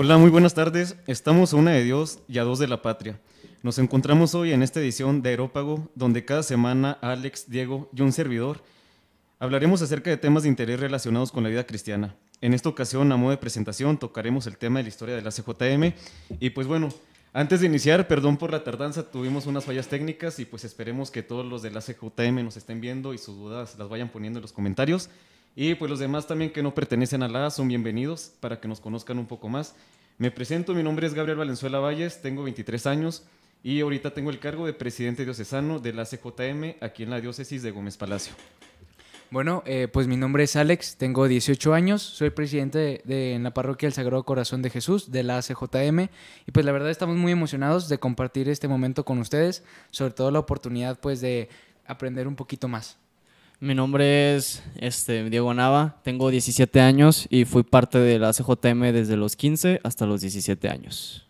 Hola, muy buenas tardes. Estamos a una de Dios y a dos de la patria. Nos encontramos hoy en esta edición de Aerópago, donde cada semana Alex, Diego y un servidor hablaremos acerca de temas de interés relacionados con la vida cristiana. En esta ocasión, a modo de presentación, tocaremos el tema de la historia de la CJM. Y pues bueno, antes de iniciar, perdón por la tardanza, tuvimos unas fallas técnicas y pues esperemos que todos los de la CJM nos estén viendo y sus dudas las vayan poniendo en los comentarios. Y pues los demás también que no pertenecen a la son bienvenidos para que nos conozcan un poco más. Me presento, mi nombre es Gabriel Valenzuela Valles, tengo 23 años y ahorita tengo el cargo de presidente diocesano de la CJM aquí en la diócesis de Gómez Palacio. Bueno, eh, pues mi nombre es Alex, tengo 18 años, soy presidente de, en la parroquia del Sagrado Corazón de Jesús de la CJM y pues la verdad estamos muy emocionados de compartir este momento con ustedes, sobre todo la oportunidad pues de aprender un poquito más. Mi nombre es este, Diego Nava, tengo 17 años y fui parte de la CJM desde los 15 hasta los 17 años.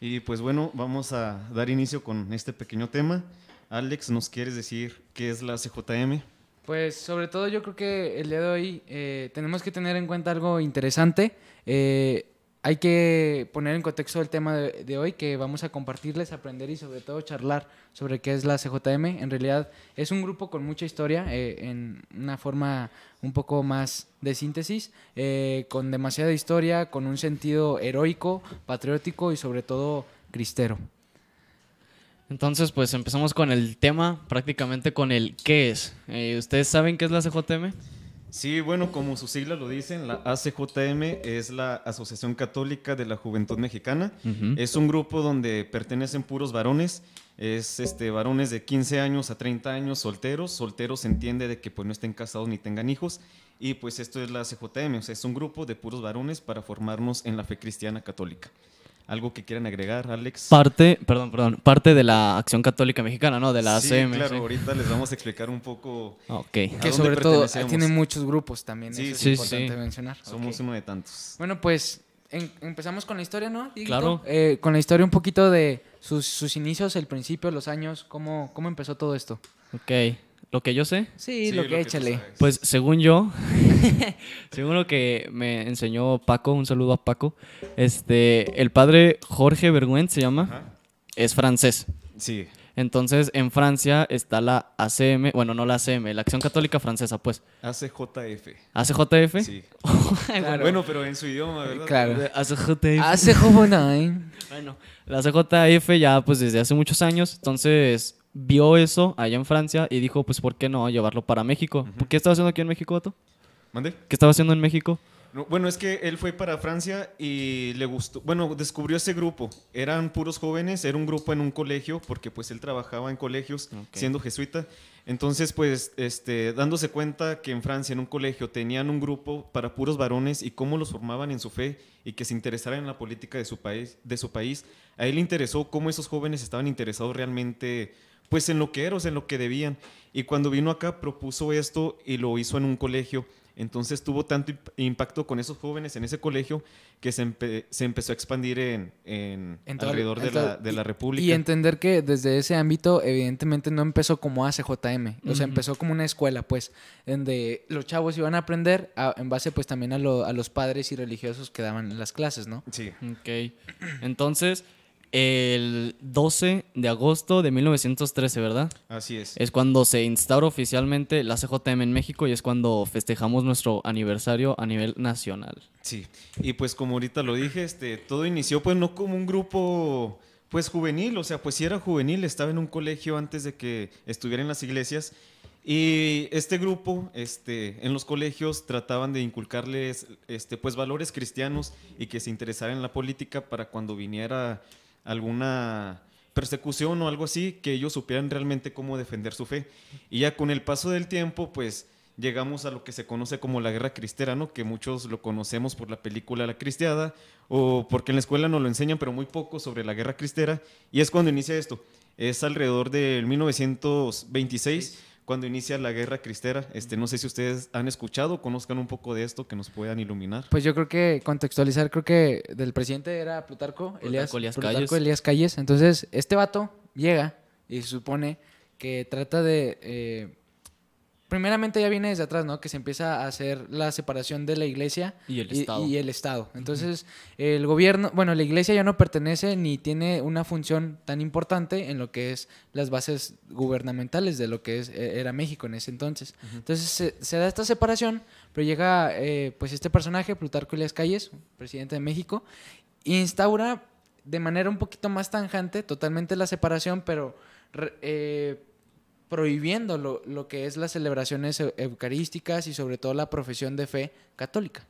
Y pues bueno, vamos a dar inicio con este pequeño tema. Alex, ¿nos quieres decir qué es la CJM? Pues sobre todo yo creo que el día de hoy eh, tenemos que tener en cuenta algo interesante. Eh, hay que poner en contexto el tema de, hoy que vamos a compartirles, aprender y sobre todo charlar sobre qué es la CJM. En realidad es un grupo con mucha historia, eh, en una forma un poco más de síntesis, con demasiada historia, con un sentido heroico, patriótico y sobre todo cristero. Entonces, pues empezamos con el tema, prácticamente con el qué es. Eh, ¿Ustedes saben qué es la CJM? Sí, bueno, como sus siglas lo dicen, la ACJM es la Asociación Católica de la Juventud Mexicana. Es un grupo donde pertenecen puros varones. Es este, varones de 15 años a 30 años solteros. Solteros se entiende de que pues, no estén casados ni tengan hijos. Y pues esto es la ACJM, o sea, es un grupo de puros varones para formarnos en la fe cristiana católica. ¿Algo que quieran agregar, Alex? Parte, perdón, perdón, parte de la Acción Católica Mexicana, ¿no? De la sí, Claro, ahorita les vamos a explicar un poco. Que sobre todo tiene muchos grupos también. Sí, sí, es importante mencionar. Somos uno de tantos. Bueno, pues empezamos con la historia, ¿no? Claro. Eh, con la historia un poquito de sus, sus, inicios, el principio, los años, cómo, cómo empezó todo esto. Ok. ¿Lo que yo sé? Sí, lo, que, échale. Pues según yo, según lo que me enseñó Paco, un saludo a Paco, este, el padre Jorge Bergüent se llama, es francés. Sí. Entonces, en Francia está la ACM, bueno, no la ACM, la Acción Católica Francesa, pues. ACJF. ¿ACJF? Sí. Bueno, pero en su idioma, ¿verdad? Claro. ACJF. ACJF. bueno, la ACJF ya, pues, desde hace muchos años, entonces vio eso allá en Francia y dijo, pues, ¿por qué no llevarlo para México? ¿Qué estaba haciendo aquí en México, Otto? ¿Mande? ¿Qué estaba haciendo en México? bueno, es que él fue para Francia y le gustó, bueno, descubrió ese grupo. Eran puros jóvenes, era un grupo en un colegio, porque pues él trabajaba en colegios siendo jesuita. Entonces, pues, este, dándose cuenta que en Francia, en un colegio, tenían un grupo para puros varones y cómo los formaban en su fe y que se interesaran en la política de su país, de su país, a él le interesó cómo esos jóvenes estaban interesados realmente pues en lo que eran, en lo que debían. Y cuando vino acá propuso esto y lo hizo en un colegio. Entonces tuvo tanto impacto con esos jóvenes en ese colegio que se, se empezó a expandir en, en, alrededor de, la, de, la, República. Y entender que desde ese ámbito evidentemente no empezó como ACJM, o sea, empezó como una escuela, pues, donde los chavos iban a aprender en base pues también a, a los padres y religiosos que daban las clases, ¿no? Sí. Ok. Entonces el 12 de agosto de 1913, ¿verdad? Así es. Es cuando se instaura oficialmente la CJM en México y es cuando festejamos nuestro aniversario a nivel nacional. Sí, y pues como ahorita lo dije, este, todo inició pues no como un grupo pues juvenil, o sea, pues si era juvenil, estaba en un colegio antes de que estuviera en las iglesias y este grupo, este, en los colegios trataban de inculcarles, este, pues valores cristianos y que se interesaran en la política para cuando viniera alguna persecución o algo así, que ellos supieran realmente cómo defender su fe. Y ya con el paso del tiempo, pues llegamos a lo que se conoce como la guerra cristera, ¿no? Que muchos lo conocemos por la película La Cristiada o porque en la escuela nos lo enseñan, pero muy poco sobre la guerra cristera. Y es cuando inicia esto. Es alrededor del 1926 cuando inicia la guerra cristera. Este, no sé si ustedes han escuchado, conozcan un poco de esto, que nos puedan iluminar. Pues yo creo que contextualizar, creo que del presidente era Plutarco, Elías, Elías, Calles. Entonces, este vato llega y se supone que trata de, eh, primeramente ya viene desde atrás, ¿no? Que se empieza a hacer la separación de la iglesia Y el Estado. y el Estado. Entonces, el gobierno, bueno, la iglesia ya no pertenece ni tiene una función tan importante en lo que es las bases gubernamentales de lo que es, eh, era México en ese entonces. Entonces, se, se da esta separación, pero llega, eh, pues, este personaje, Plutarco Elias Calles, presidente de México, e instaura de manera un poquito más tanjante totalmente la separación, pero eh, prohibiendo lo, lo que es las celebraciones eu- eucarísticas y sobre todo la profesión de fe católica.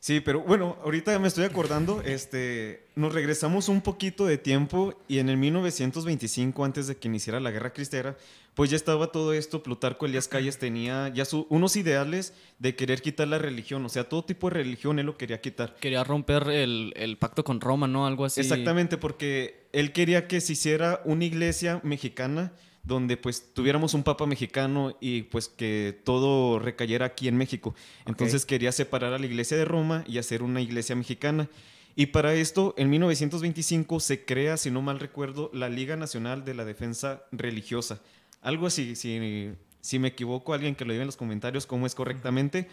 Sí, pero bueno, ahorita me estoy acordando, este, nos regresamos un poquito de tiempo y en el 1925, antes de que iniciara la Guerra Cristera, pues ya estaba todo esto, Plutarco Elías Calles tenía ya su- unos ideales de querer quitar la religión, o sea, todo tipo de religión él lo quería quitar. Quería romper el, el pacto con Roma, ¿no? Algo así. Exactamente, porque él quería que se hiciera una iglesia mexicana donde pues tuviéramos un papa mexicano y pues que todo recayera aquí en México. Entonces quería separar a la iglesia de Roma y hacer una iglesia mexicana. Y para esto, en 1925 se crea, si no mal recuerdo, la Liga Nacional de la Defensa Religiosa. Algo así, si, si me equivoco, alguien que lo diga en los comentarios cómo es correctamente.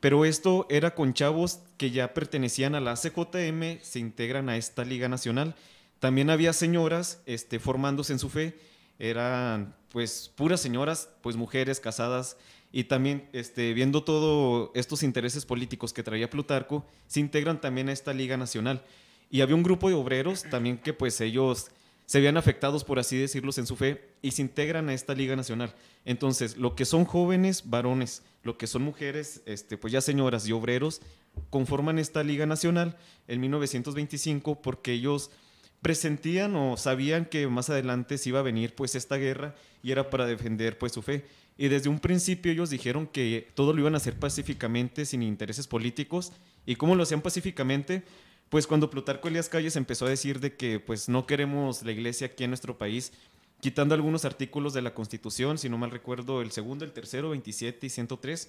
Pero esto era con chavos que ya pertenecían a la CJM, se integran a esta Liga Nacional. También había señoras este, formándose en su fe, eran pues puras señoras, pues mujeres casadas. Y también este, viendo todos estos intereses políticos que traía Plutarco, se integran también a esta Liga Nacional. Y había un grupo de obreros también que pues ellos se veían afectados, por así decirlos, en su fe y se integran a esta Liga Nacional. Entonces, lo que son jóvenes varones, lo que son mujeres, este, pues ya señoras y obreros, conforman esta Liga Nacional en 1925 porque ellos presentían o sabían que más adelante se iba a venir pues esta guerra y era para defender pues su fe. Y desde un principio ellos dijeron que todo lo iban a hacer pacíficamente, sin intereses políticos. ¿Y cómo lo hacían pacíficamente? Pues cuando Plutarco Elías Calles empezó a decir de que pues no queremos la iglesia aquí en nuestro país, quitando algunos artículos de la Constitución, si no mal recuerdo, el segundo, el tercero, 27 y 103,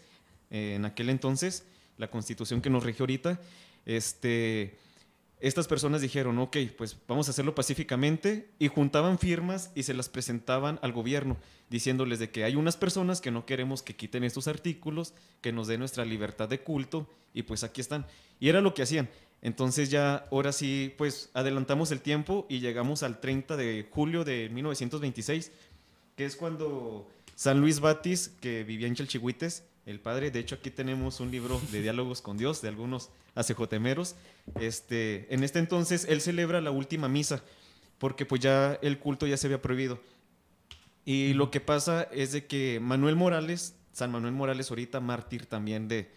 eh, en aquel entonces, la Constitución que nos rige ahorita, este, estas personas dijeron, ok, pues vamos a hacerlo pacíficamente y juntaban firmas y se las presentaban al gobierno, diciéndoles de que hay unas personas que no queremos que quiten estos artículos, que nos den nuestra libertad de culto y pues aquí están. Y era lo que hacían. Entonces ya, ahora sí, pues adelantamos el tiempo y llegamos al 30 de julio de 1926, que es cuando San Luis Batis, que vivía en Chalchihuites, el padre, de hecho aquí tenemos un libro de diálogos con Dios de algunos acejotemeros, este, en este entonces él celebra la última misa, porque pues ya el culto ya se había prohibido. Y lo que pasa es de que Manuel Morales, San Manuel Morales ahorita mártir también de,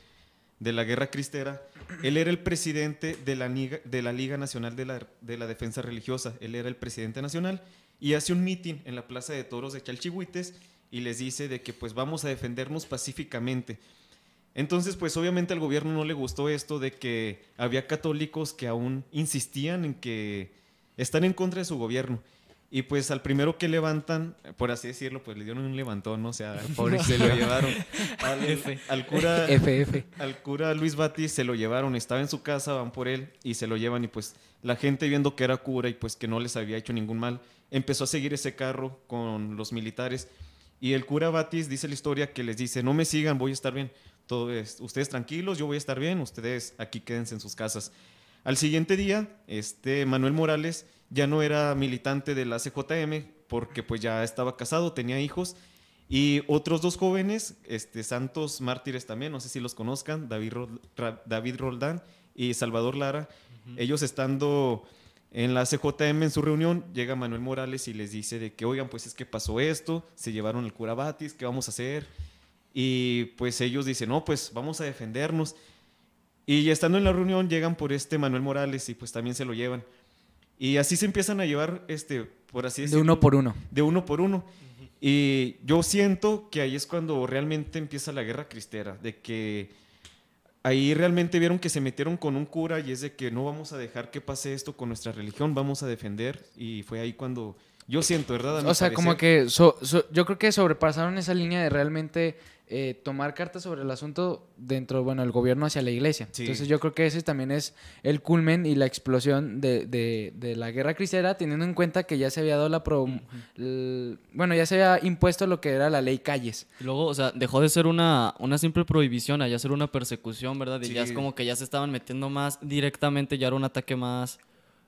de la guerra cristera, él era el presidente de la, Liga, de la Liga Nacional de la, de la Defensa Religiosa, él era el presidente nacional. Y hace un mitin en la Plaza de Toros de Chalchihuites y les dice de que pues vamos a defendernos pacíficamente. Entonces, pues obviamente al gobierno no le gustó esto de que había católicos que aún insistían en que están en contra de su gobierno. Y pues al primero que levantan, por así decirlo, pues le dieron un levantón, ¿no? o sea, al pobre se lo llevaron. Al, al cura, FF. al cura Luis Batis se lo llevaron, estaba en su casa, van por él y se lo llevan y pues la gente viendo que era cura y pues que no les había hecho ningún mal, empezó a seguir ese carro con los militares y el cura Batis dice la historia que les dice, no me sigan, voy a estar bien, todo es, ustedes tranquilos, yo voy a estar bien, ustedes aquí quédense en sus casas. Al siguiente día, este Manuel Morales ya no era militante de la CJM porque pues ya estaba casado, tenía hijos y otros dos jóvenes, este, santos mártires también, no sé si los conozcan, David, David Roldán y Salvador Lara. Ellos estando en la CJM en su reunión, llega Manuel Morales y les dice de que, oigan, pues es que pasó esto, se llevaron el cura Batis, ¿qué vamos a hacer? Y pues ellos dicen, no, pues vamos a defendernos. Y estando en la reunión llegan por este Manuel Morales y pues también se lo llevan. Y así se empiezan a llevar, este, por así De decirlo uno por uno. de uno por uno. Y yo siento que ahí es cuando realmente empieza la guerra cristera, de que ahí realmente vieron que se metieron con un cura y es de que no vamos a dejar que pase esto con nuestra religión, vamos a defender. Y fue ahí cuando Yo siento, ¿verdad? A O sea, como que so- so- yo creo que sobrepasaron esa línea de realmente eh, tomar cartas sobre el asunto dentro, bueno, el gobierno hacia la iglesia. Sí. Entonces yo creo que ese también es el culmen y la explosión de, de- de la guerra cristera, teniendo en cuenta que ya se había dado la... pro- bueno, ya se había impuesto lo que era la ley Calles. Y luego, o sea, dejó de ser una, una simple prohibición a ya ser una persecución, ¿verdad? Y ya es como que ya se estaban metiendo más directamente, ya era un ataque más,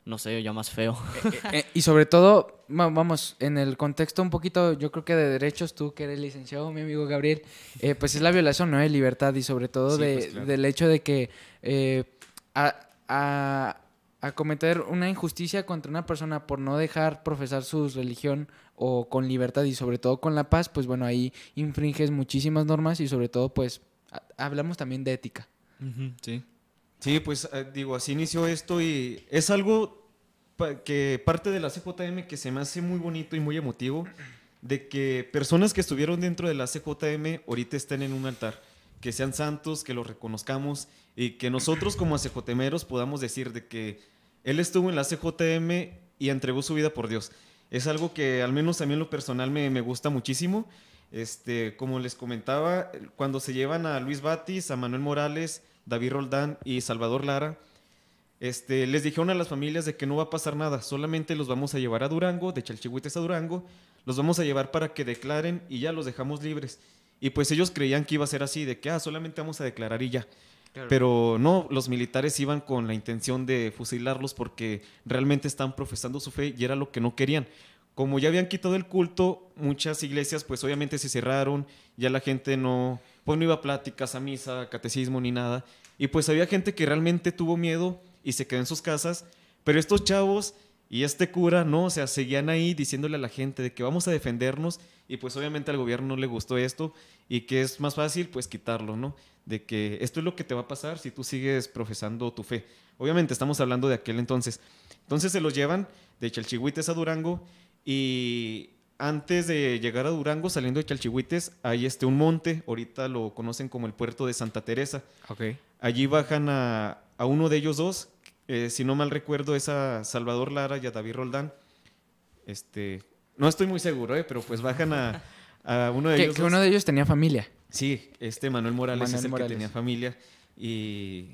no sé, ya más feo. Eh, y sobre todo, va- vamos, en el contexto un poquito, yo creo que de derechos, tú que eres licenciado, mi amigo Gabriel, eh, pues es la violación, ¿no? De libertad y sobre todo Sí, de- pues, claro. del hecho de que eh, a, a- a cometer una injusticia contra una persona por no dejar profesar su religión o con libertad y sobre todo con la paz, pues bueno, ahí infringes muchísimas normas y sobre todo, pues, a- hablamos también de ética. Sí. Sí, pues eh, digo, así inició esto y es algo que parte de la CJM que se me hace muy bonito y muy emotivo, de que personas que estuvieron dentro de la CJM ahorita estén en un altar, que sean santos, que los reconozcamos y que nosotros como CJMeros podamos decir de que él estuvo en la CJM y entregó su vida por Dios. Es algo que al menos a mí en lo personal me, me gusta muchísimo. Este, como les comentaba, cuando se llevan a Luis Batis, a Manuel Morales, David Roldán y Salvador Lara, este, les dijeron a las familias de que no va a pasar nada, solamente los vamos a llevar a Durango, de Chalchihuites a Durango, los vamos a llevar para que declaren y ya los dejamos libres. Y pues ellos creían que iba a ser así, de que ah, solamente vamos a declarar y ya. Pero no, los militares iban con la intención de fusilarlos porque realmente están profesando su fe y era lo que no querían. Como ya habían quitado el culto, muchas iglesias pues obviamente se cerraron, ya la gente no, pues no iba a pláticas, a misa, catecismo ni nada. Y pues había gente que realmente tuvo miedo y se quedó en sus casas, pero estos chavos y este cura, no, o sea, seguían ahí diciéndole a la gente de que vamos a defendernos y pues obviamente al gobierno no le gustó esto y que es más fácil pues quitarlo, ¿no? De que esto es lo que te va a pasar si tú sigues profesando tu fe. Obviamente estamos hablando de aquel entonces. Entonces se los llevan de Chalchihuites a Durango y antes de llegar a Durango, saliendo de Chalchihuites, hay este un monte, ahorita lo conocen como el puerto de Santa Teresa. Allí bajan a, a uno de ellos dos, eh, si no mal recuerdo es a Salvador Lara y a David Roldán. Este, no estoy muy seguro, eh, pero pues bajan a, a uno de Que, ellos que dos. uno de ellos tenía familia. Sí, este Manuel Morales Manuel es el Morales. que tenía familia y,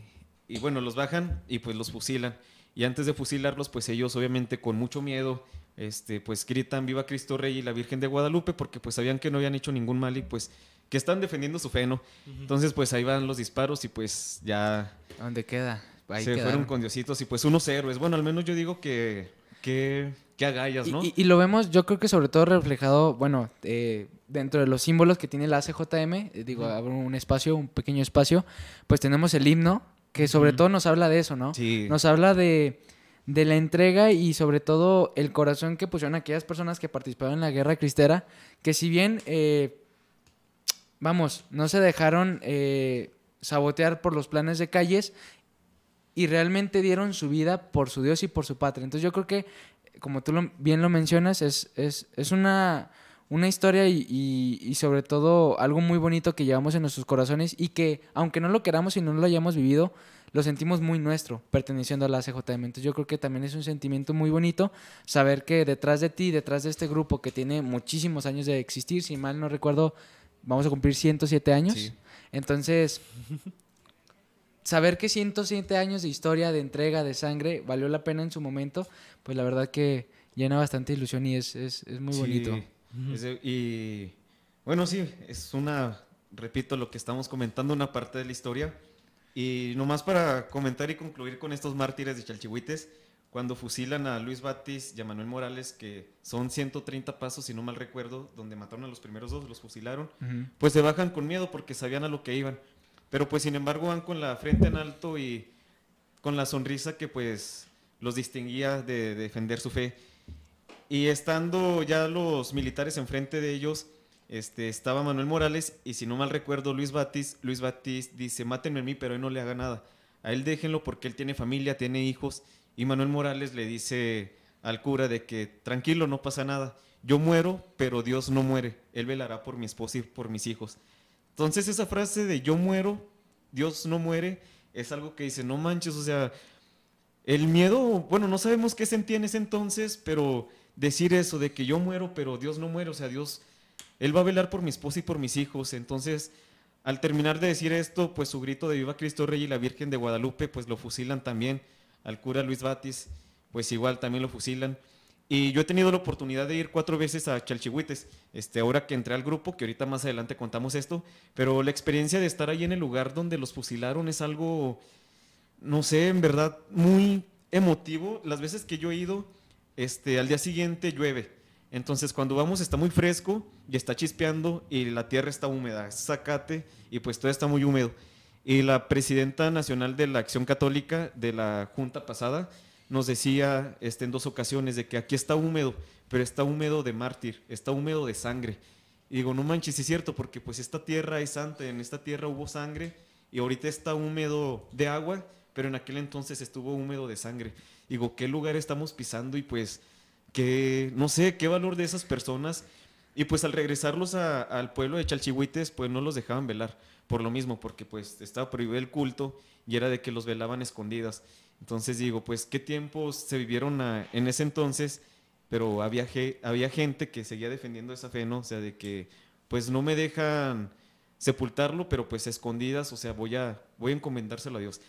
y bueno, los bajan y pues los fusilan. Y antes de fusilarlos, pues ellos obviamente con mucho miedo, este, pues gritan Viva Cristo Rey y la Virgen de Guadalupe porque pues sabían que no habían hecho ningún mal y pues que están defendiendo su fe, ¿no? Entonces pues ahí van los disparos y pues ya ¿Dónde queda? Ahí se quedaron. fueron con Diositos y pues unos héroes. Bueno, al menos yo digo que, que, que agallas, ¿no? Y, y lo vemos, yo creo que sobre todo reflejado, bueno, eh, dentro de los símbolos que tiene la ACJM, eh, digo, abre un espacio, un pequeño espacio, pues tenemos el himno, que sobre todo nos habla de eso, ¿no? Sí. Nos habla de, de la entrega y sobre todo el corazón que pusieron aquellas personas que participaron en la guerra cristera, que si bien, eh, vamos, no se dejaron eh, sabotear por los planes de calles y realmente dieron su vida por su Dios y por su patria. Entonces yo creo que, como tú lo- bien lo mencionas, es, es, es una, una historia y, y- y sobre todo algo muy bonito que llevamos en nuestros corazones y que, aunque no lo queramos y no lo hayamos vivido, lo sentimos muy nuestro, perteneciendo a la CJM. Entonces yo creo que también es un sentimiento muy bonito saber que detrás de ti, detrás de este grupo que tiene muchísimos años de existir, si mal no recuerdo, vamos a cumplir 107 años. Sí. Entonces, saber que 107 años de historia, de entrega, de sangre, valió la pena en su momento, pues la verdad que llena bastante ilusión y es, es, es muy Sí, bonito. es y bueno, sí, es una, repito lo que estamos comentando, una parte de la historia. Y nomás para comentar y concluir con estos mártires de Chalchihuites, cuando fusilan a Luis Batis y a Manuel Morales, que son 130 pasos, si no mal recuerdo, donde mataron a los primeros dos, los fusilaron, pues se bajan con miedo porque sabían a lo que iban. Pero pues sin embargo van con la frente en alto y con la sonrisa que pues los distinguía de defender su fe. Y estando ya los militares enfrente de ellos, este, estaba Manuel Morales y si no mal recuerdo Luis Batis, Luis Batis dice, mátenme a mí, pero él no le haga nada. A él déjenlo porque él tiene familia, tiene hijos. Y Manuel Morales le dice al cura de que tranquilo, no pasa nada. Yo muero, pero Dios no muere. Él velará por mi esposa y por mis hijos. Entonces esa frase de yo muero, Dios no muere, es algo que dice, no manches, o sea, el miedo, bueno, no sabemos qué sentía en ese entonces, pero decir eso de que yo muero, pero Dios no muere, o sea, Dios, Él va a velar por mi esposa y por mis hijos. Entonces, al terminar de decir esto, pues su grito de Viva Cristo Rey y la Virgen de Guadalupe, pues lo fusilan también. Al cura Luis Batis, pues igual también lo fusilan. Y yo he tenido la oportunidad de ir cuatro veces a Chalchihuites, este, ahora que entré al grupo, que ahorita más adelante contamos esto, pero la experiencia de estar ahí en el lugar donde los fusilaron es algo, no sé, en verdad, muy emotivo. Las veces que yo he ido, este, al día siguiente llueve. Entonces cuando vamos está muy fresco y está chispeando y la tierra está húmeda, es zacate y pues todo está muy húmedo. Y la presidenta nacional de la Acción Católica de la Junta pasada nos decía este, en dos ocasiones de que aquí está húmedo, pero está húmedo de mártir, está húmedo de sangre. Y digo, no manches, es cierto, porque pues esta tierra es santa, en esta tierra hubo sangre y ahorita está húmedo de agua, pero en aquel entonces estuvo húmedo de sangre. Digo, ¿qué lugar estamos pisando? Y pues, que no sé, qué valor de esas personas. Y pues al regresarlos al pueblo de Chalchihuites, pues no los dejaban velar, por lo mismo, porque pues estaba prohibido el culto y era de que los velaban escondidas. Entonces digo, pues qué tiempos se vivieron en ese entonces, pero había, había gente que seguía defendiendo esa fe, ¿no? O sea, de que pues no me dejan sepultarlo, pero pues escondidas, o sea, voy a, voy a encomendárselo a Dios.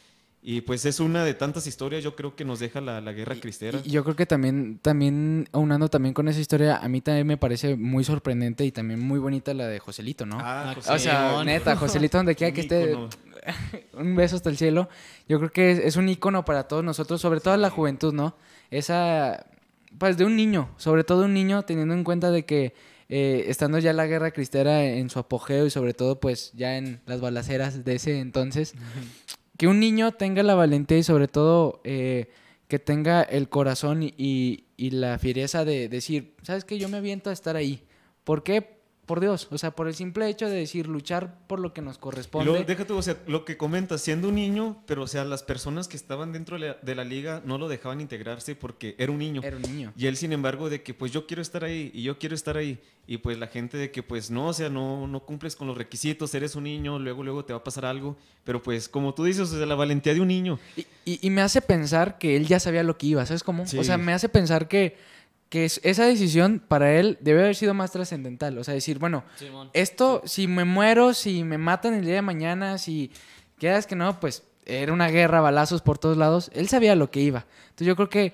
Y pues es una de tantas historias, yo creo que nos deja la, guerra cristera. Y yo creo que también, también, aunando también con esa historia, a mí también me parece muy sorprendente y también muy bonita la de Joselito, ¿no? Ah, o sea, neta, Joselito donde quiera que esté, un beso hasta el cielo. Yo creo que es, un icono para todos nosotros, sobre todo la juventud, ¿no? Esa, pues de un niño, sobre todo un niño, teniendo en cuenta de que eh, estando ya la guerra cristera en su apogeo y sobre todo pues ya en las balaceras de ese entonces, que un niño tenga la valentía y sobre todo eh, que tenga el corazón y, la fiereza de decir, ¿sabes qué? Yo me aviento a estar ahí. ¿Por qué? Por Dios, o sea, por el simple hecho de decir luchar por lo que nos corresponde. déjate, o sea, lo que comentas, siendo un niño, pero o sea, las personas que estaban dentro de la, liga no lo dejaban integrarse porque era un niño. Era un niño. Y él, sin embargo, de que pues yo quiero estar ahí y yo quiero estar ahí. Y pues la gente de que pues no, o sea, no, no cumples con los requisitos, eres un niño, luego, luego te va a pasar algo. Pero pues como tú dices, o sea, la valentía de un niño. Y, y, me hace pensar que él ya sabía lo que iba, ¿sabes cómo? O sea, me hace pensar que que esa decisión para él debe haber sido más trascendental. O sea, decir, bueno, esto, si me muero, si me matan el día de mañana, si quedas que no, pues era una guerra, balazos por todos lados. Él sabía lo que iba. Entonces yo creo que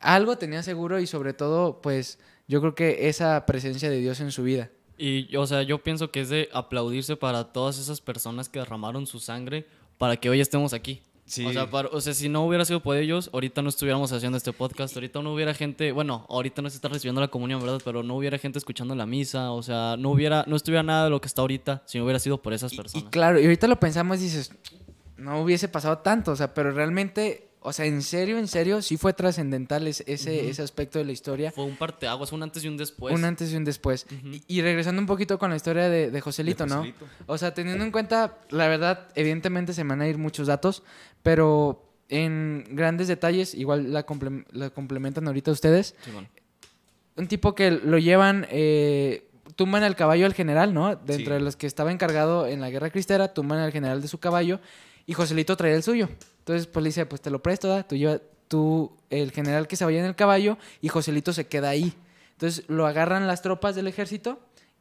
algo tenía seguro y sobre todo, pues yo creo que esa presencia de Dios en su vida. Y, o sea, yo pienso que es de aplaudirse para todas esas personas que derramaron su sangre para que hoy estemos aquí. O, sea, o sea, si no hubiera sido por ellos, ahorita no estuviéramos haciendo este podcast, ahorita no hubiera gente, bueno, ahorita no se está recibiendo la comunión, ¿verdad? Pero no hubiera gente escuchando la misa, o sea, no hubiera, no estuviera nada de lo que está ahorita si no hubiera sido por esas personas. Y, claro, y ahorita lo pensamos y dices, no hubiese pasado tanto, o sea, pero realmente o sea, en serio, en serio, sí fue trascendental ese, ese, aspecto de la historia. Fue un parteaguas, un antes y un después. Un antes y un después. y, regresando un poquito con la historia de, de Joselito, ¿no? O sea, teniendo en cuenta, la verdad, evidentemente se van a ir muchos datos, pero en grandes detalles, igual la, la complementan ahorita ustedes. Un tipo que lo llevan, eh, tumban al caballo al general, ¿no? Dentro de los que estaba encargado en la guerra cristera, tumban al general de su caballo y Joselito trae el suyo. Entonces, pues le dice, pues te lo presto, ¿da? Tú lleva, tú, el general que se vaya en el caballo y Joselito se queda ahí. Entonces lo agarran las tropas del ejército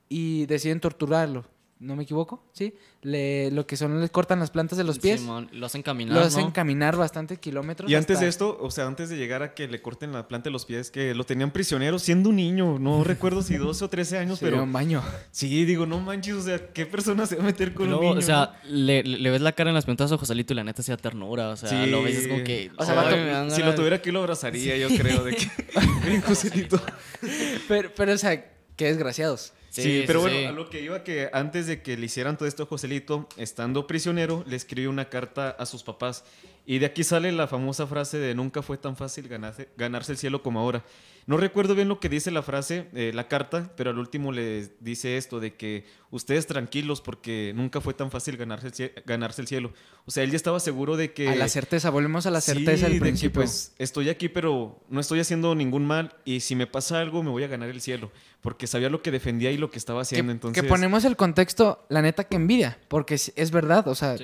y deciden torturarlo. ¿No me equivoco? ¿Sí? Le, lo que son, les cortan las plantas de los pies. lo hacen caminar. Lo hacen caminar bastante kilómetros. Y antes de esto, o sea, antes de llegar a que le corten la planta de los pies, que lo tenían prisionero siendo un niño. No recuerdo si 12 o 13 años, pero. un baño. Sí, digo, no manches, o sea, ¿qué persona se va a meter con un niño? O sea, le, le, ves la cara en las plantas a Josalito y la neta sea ternura. O sea, lo ves como que. O sea, si lo tuviera aquí lo abrazaría, yo creo, de que. Joselito. pero, pero, o sea, qué desgraciados. Sí, pero bueno, a lo que iba que antes de que le hicieran todo esto a Joselito, estando prisionero, le escribió una carta a sus papás. Y de aquí sale la famosa frase de nunca fue tan fácil ganarse, ganarse el cielo como ahora. No recuerdo bien lo que dice la frase, eh, la carta, pero al último le dice esto de que ustedes tranquilos porque nunca fue tan fácil ganarse el, cielo, ganarse el cielo. O sea, él ya estaba seguro de que... A la certeza, volvemos a la certeza sí, principio. De que, pues estoy aquí pero no estoy haciendo ningún mal y si me pasa algo me voy a ganar el cielo. Porque sabía lo que defendía y lo que estaba haciendo. Que, entonces... que ponemos el contexto, la neta que envidia, porque es, verdad, o sea,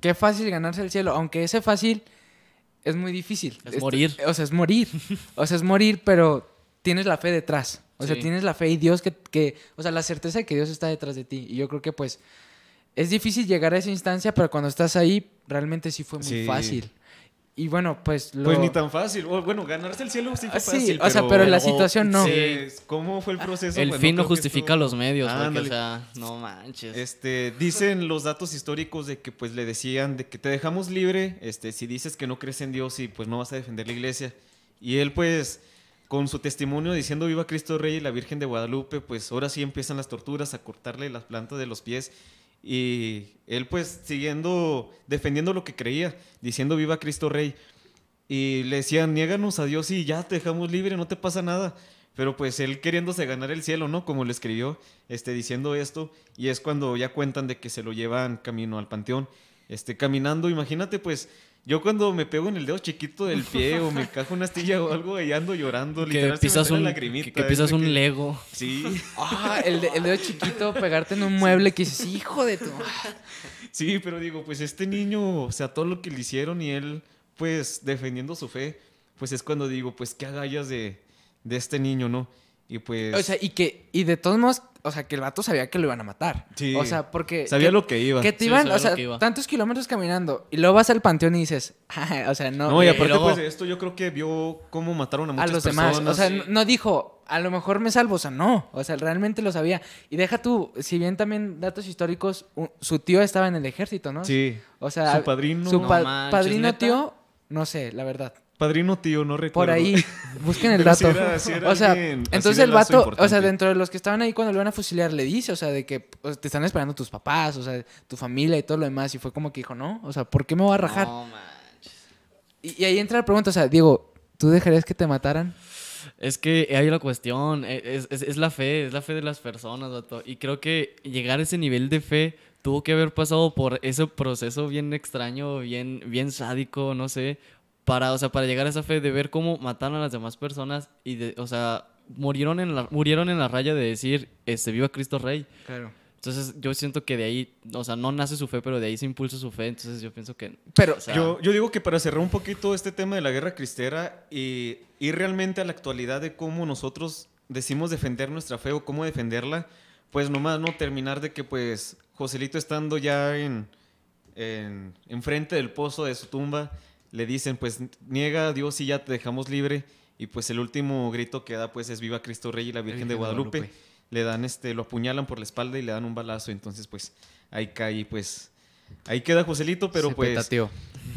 qué fácil ganarse el cielo, aunque ese fácil es muy difícil. Es morir. O sea, es morir. o sea, es morir, pero tienes la fe detrás. O sea, tienes la fe y Dios que, que, o sea, la certeza de que Dios está detrás de ti. Y yo creo que pues es difícil llegar a esa instancia, pero cuando estás ahí, realmente sí fue muy fácil. Y bueno, pues lo... Pues ni tan fácil. Bueno, ganarse el cielo sí fue ah, fácil, o sea, pero la situación no. ¿Cómo fue el proceso? El fin no justifica los medios, o sea, no manches. Este, dicen los datos históricos de que pues le decían de que te dejamos libre, este, si dices que no crees en Dios y pues no vas a defender la iglesia. Y él pues con su testimonio diciendo viva Cristo Rey y la Virgen de Guadalupe, pues ahora sí empiezan las torturas a cortarle las plantas de los pies y él pues siguiendo, defendiendo lo que creía, diciendo viva Cristo Rey. Y le decían, niéganos a Dios y ya te dejamos libre, no te pasa nada. Pero pues él queriéndose ganar el cielo, ¿no? Como le escribió, este, diciendo esto. Y es cuando ya cuentan de que se lo llevan camino al panteón. Este, caminando, imagínate pues yo cuando me pego en el dedo chiquito del pie o me cajo una astilla o algo y ando llorando, que pisas un, que, que, pisas un Lego. Sí. Ah, el, dedo chiquito, pegarte en un mueble que dices, hijo de tu... Sí, pero digo, pues este niño, o sea, todo lo que le hicieron y él, pues, defendiendo su fe, pues es cuando digo, pues, qué agallas de, de este niño, ¿no? Y pues... O sea, y que, y de todos modos, o sea, que el vato sabía que lo iban a matar. Sí. O sea, porque... Sabía lo que iba. Que te iban, o sea, tantos kilómetros caminando y luego vas al panteón y dices, o sea, no... No, y aparte pues esto yo creo que vio cómo mataron a muchas personas. A los demás, o sea, no dijo, a lo mejor me salvo, o sea, no, o sea, realmente lo sabía. Y deja tú, si bien también datos históricos, su tío estaba en el ejército, ¿no? Sí. O sea, su padrino... Su padrino tío, no sé, la verdad. Padrino tío, no recuerdo. Por ahí, busquen el dato. o sea, entonces el vato, o sea, dentro de los que estaban ahí cuando lo iban a fusilar, le dice, o sea, de que te están esperando tus papás, o sea, tu familia y todo lo demás. Y fue como que dijo, no, o sea, ¿por qué me voy a rajar? No manches. Y, ahí entra la pregunta, o sea, Diego, ¿tú dejarías que te mataran? Es que hay una cuestión, e, es, es, es la fe, es la fe de las personas, vato. Y creo que llegar a ese nivel de fe tuvo que haber pasado por ese proceso bien extraño, bien, bien sádico, no sé, para, o sea, para llegar a esa fe de ver cómo mataron a las demás personas y de, o sea, murieron en la, murieron en la raya de decir, este, viva Cristo Rey. Claro. Entonces yo siento que de ahí, o sea, no nace su fe, pero de ahí se impulsa su fe, entonces yo pienso que... Pero yo, yo digo que para cerrar un poquito este tema de la guerra cristera y ir realmente a la actualidad de cómo nosotros decimos defender nuestra fe o cómo defenderla, pues nomás no terminar de que pues Joselito estando ya en, en, en frente del pozo de su tumba, le dicen, pues niega a Dios y ya te dejamos libre. Y pues el último grito que da pues es Viva Cristo Rey y la Virgen, de Guadalupe. Le dan este, lo apuñalan por la espalda y le dan un balazo. Entonces pues ahí cae, pues ahí queda Joselito, pero pues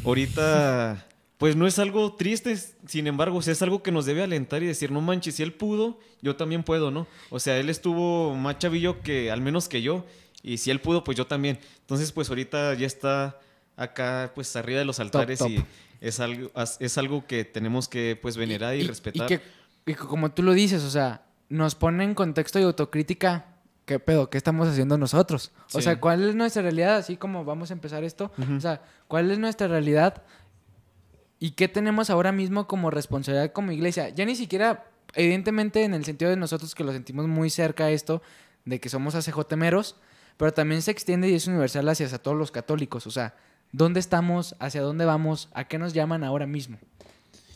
ahorita pues no es algo triste, sin embargo, es algo que nos debe alentar y decir, no manches, si él pudo, yo también puedo, ¿no? O sea, él estuvo más chavillo que al menos que yo, y si él pudo, pues yo también. Entonces, pues ahorita ya está acá, pues arriba de los altares y es algo, es algo que tenemos que pues venerar y, respetar. Y que, como tú lo dices, o sea, nos pone en contexto de autocrítica. ¿Qué pedo? ¿Qué estamos haciendo nosotros? O sea, ¿cuál es nuestra realidad? Así como vamos a empezar esto. O sea, ¿cuál es nuestra realidad? ¿Y qué tenemos ahora mismo como responsabilidad como iglesia? Ya ni siquiera, evidentemente, en el sentido de nosotros que lo sentimos muy cerca a esto, de que somos ACJmeros, pero también se extiende y es universal hacia todos los católicos. O sea, dónde estamos, hacia dónde vamos, a qué nos llaman ahora mismo.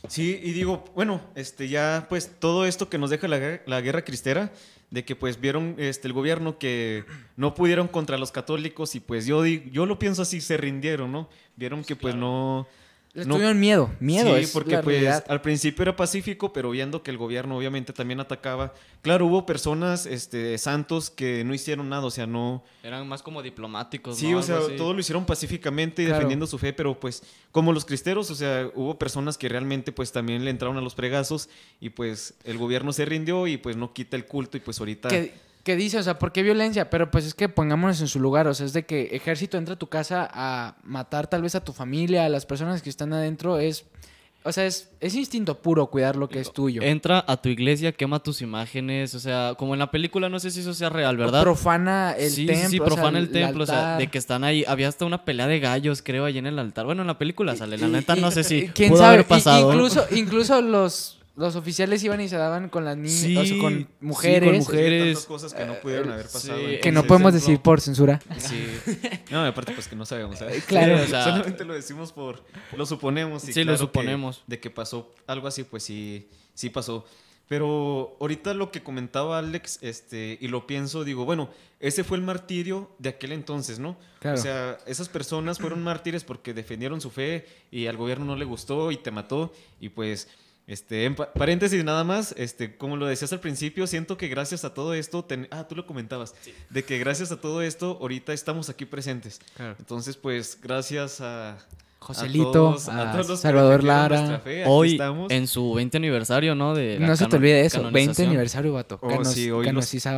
Sí, y digo, bueno, este ya pues todo esto que nos deja la, la, guerra cristera, de que pues vieron este el gobierno que no pudieron contra los católicos y pues yo yo lo pienso así, se rindieron, ¿no? Vieron que pues no les tuvieron miedo, miedo. Sí, porque pues al principio era pacífico, pero viendo que el gobierno obviamente también atacaba. Claro, hubo personas, este, santos que no hicieron nada, o sea, no... Eran más como diplomáticos. Sí, o sea, todo lo hicieron pacíficamente y defendiendo su fe, pero pues como los cristeros, o sea, hubo personas que realmente pues también le entraron a los pregazos y pues el gobierno se rindió y pues no quita el culto y pues ahorita que dice, o sea, ¿por qué violencia? Pero pues es que pongámonos en su lugar, o sea, es de que ejército entra a tu casa a matar tal vez a tu familia, a las personas que están adentro, es... O sea, es, es instinto puro cuidar lo que es tuyo. Entra a tu iglesia, quema tus imágenes, o sea, como en la película, no sé si eso sea real, ¿verdad? profana el templo. Sí, sí, profana el templo, o sea, de que están ahí, había hasta una pelea de gallos, creo, ahí en el altar. Bueno, en la película sale, la neta no sé si ¿Quién sabe? haber pasado. incluso, incluso los los oficiales iban y se daban con las niñas, o con mujeres. con mujeres. cosas que no pudieron haber pasado. que no podemos decir por censura. Sí. No, aparte pues que no sabemos. ¿sabes? Claro. o sea, Solamente lo decimos por... Lo suponemos. Y sí, lo suponemos. de que pasó algo así, pues sí, sí pasó. Pero ahorita lo que comentaba Alex, este, y lo pienso, digo, bueno, ese fue el martirio de aquel entonces, ¿no? O sea, esas personas fueron mártires porque defendieron su fe y al gobierno no le gustó y te mató. Y pues, este, en paréntesis nada más, este, como lo decías al principio, siento que gracias a todo esto, ah, tú lo comentabas, de que gracias a todo esto, ahorita estamos aquí presentes. Entonces, pues, gracias a, Joselito, a, Salvador Lara. hoy en su 20 aniversario, ¿no? De no se te olvide eso, 20 aniversario, vato. Oh, sí, hoy,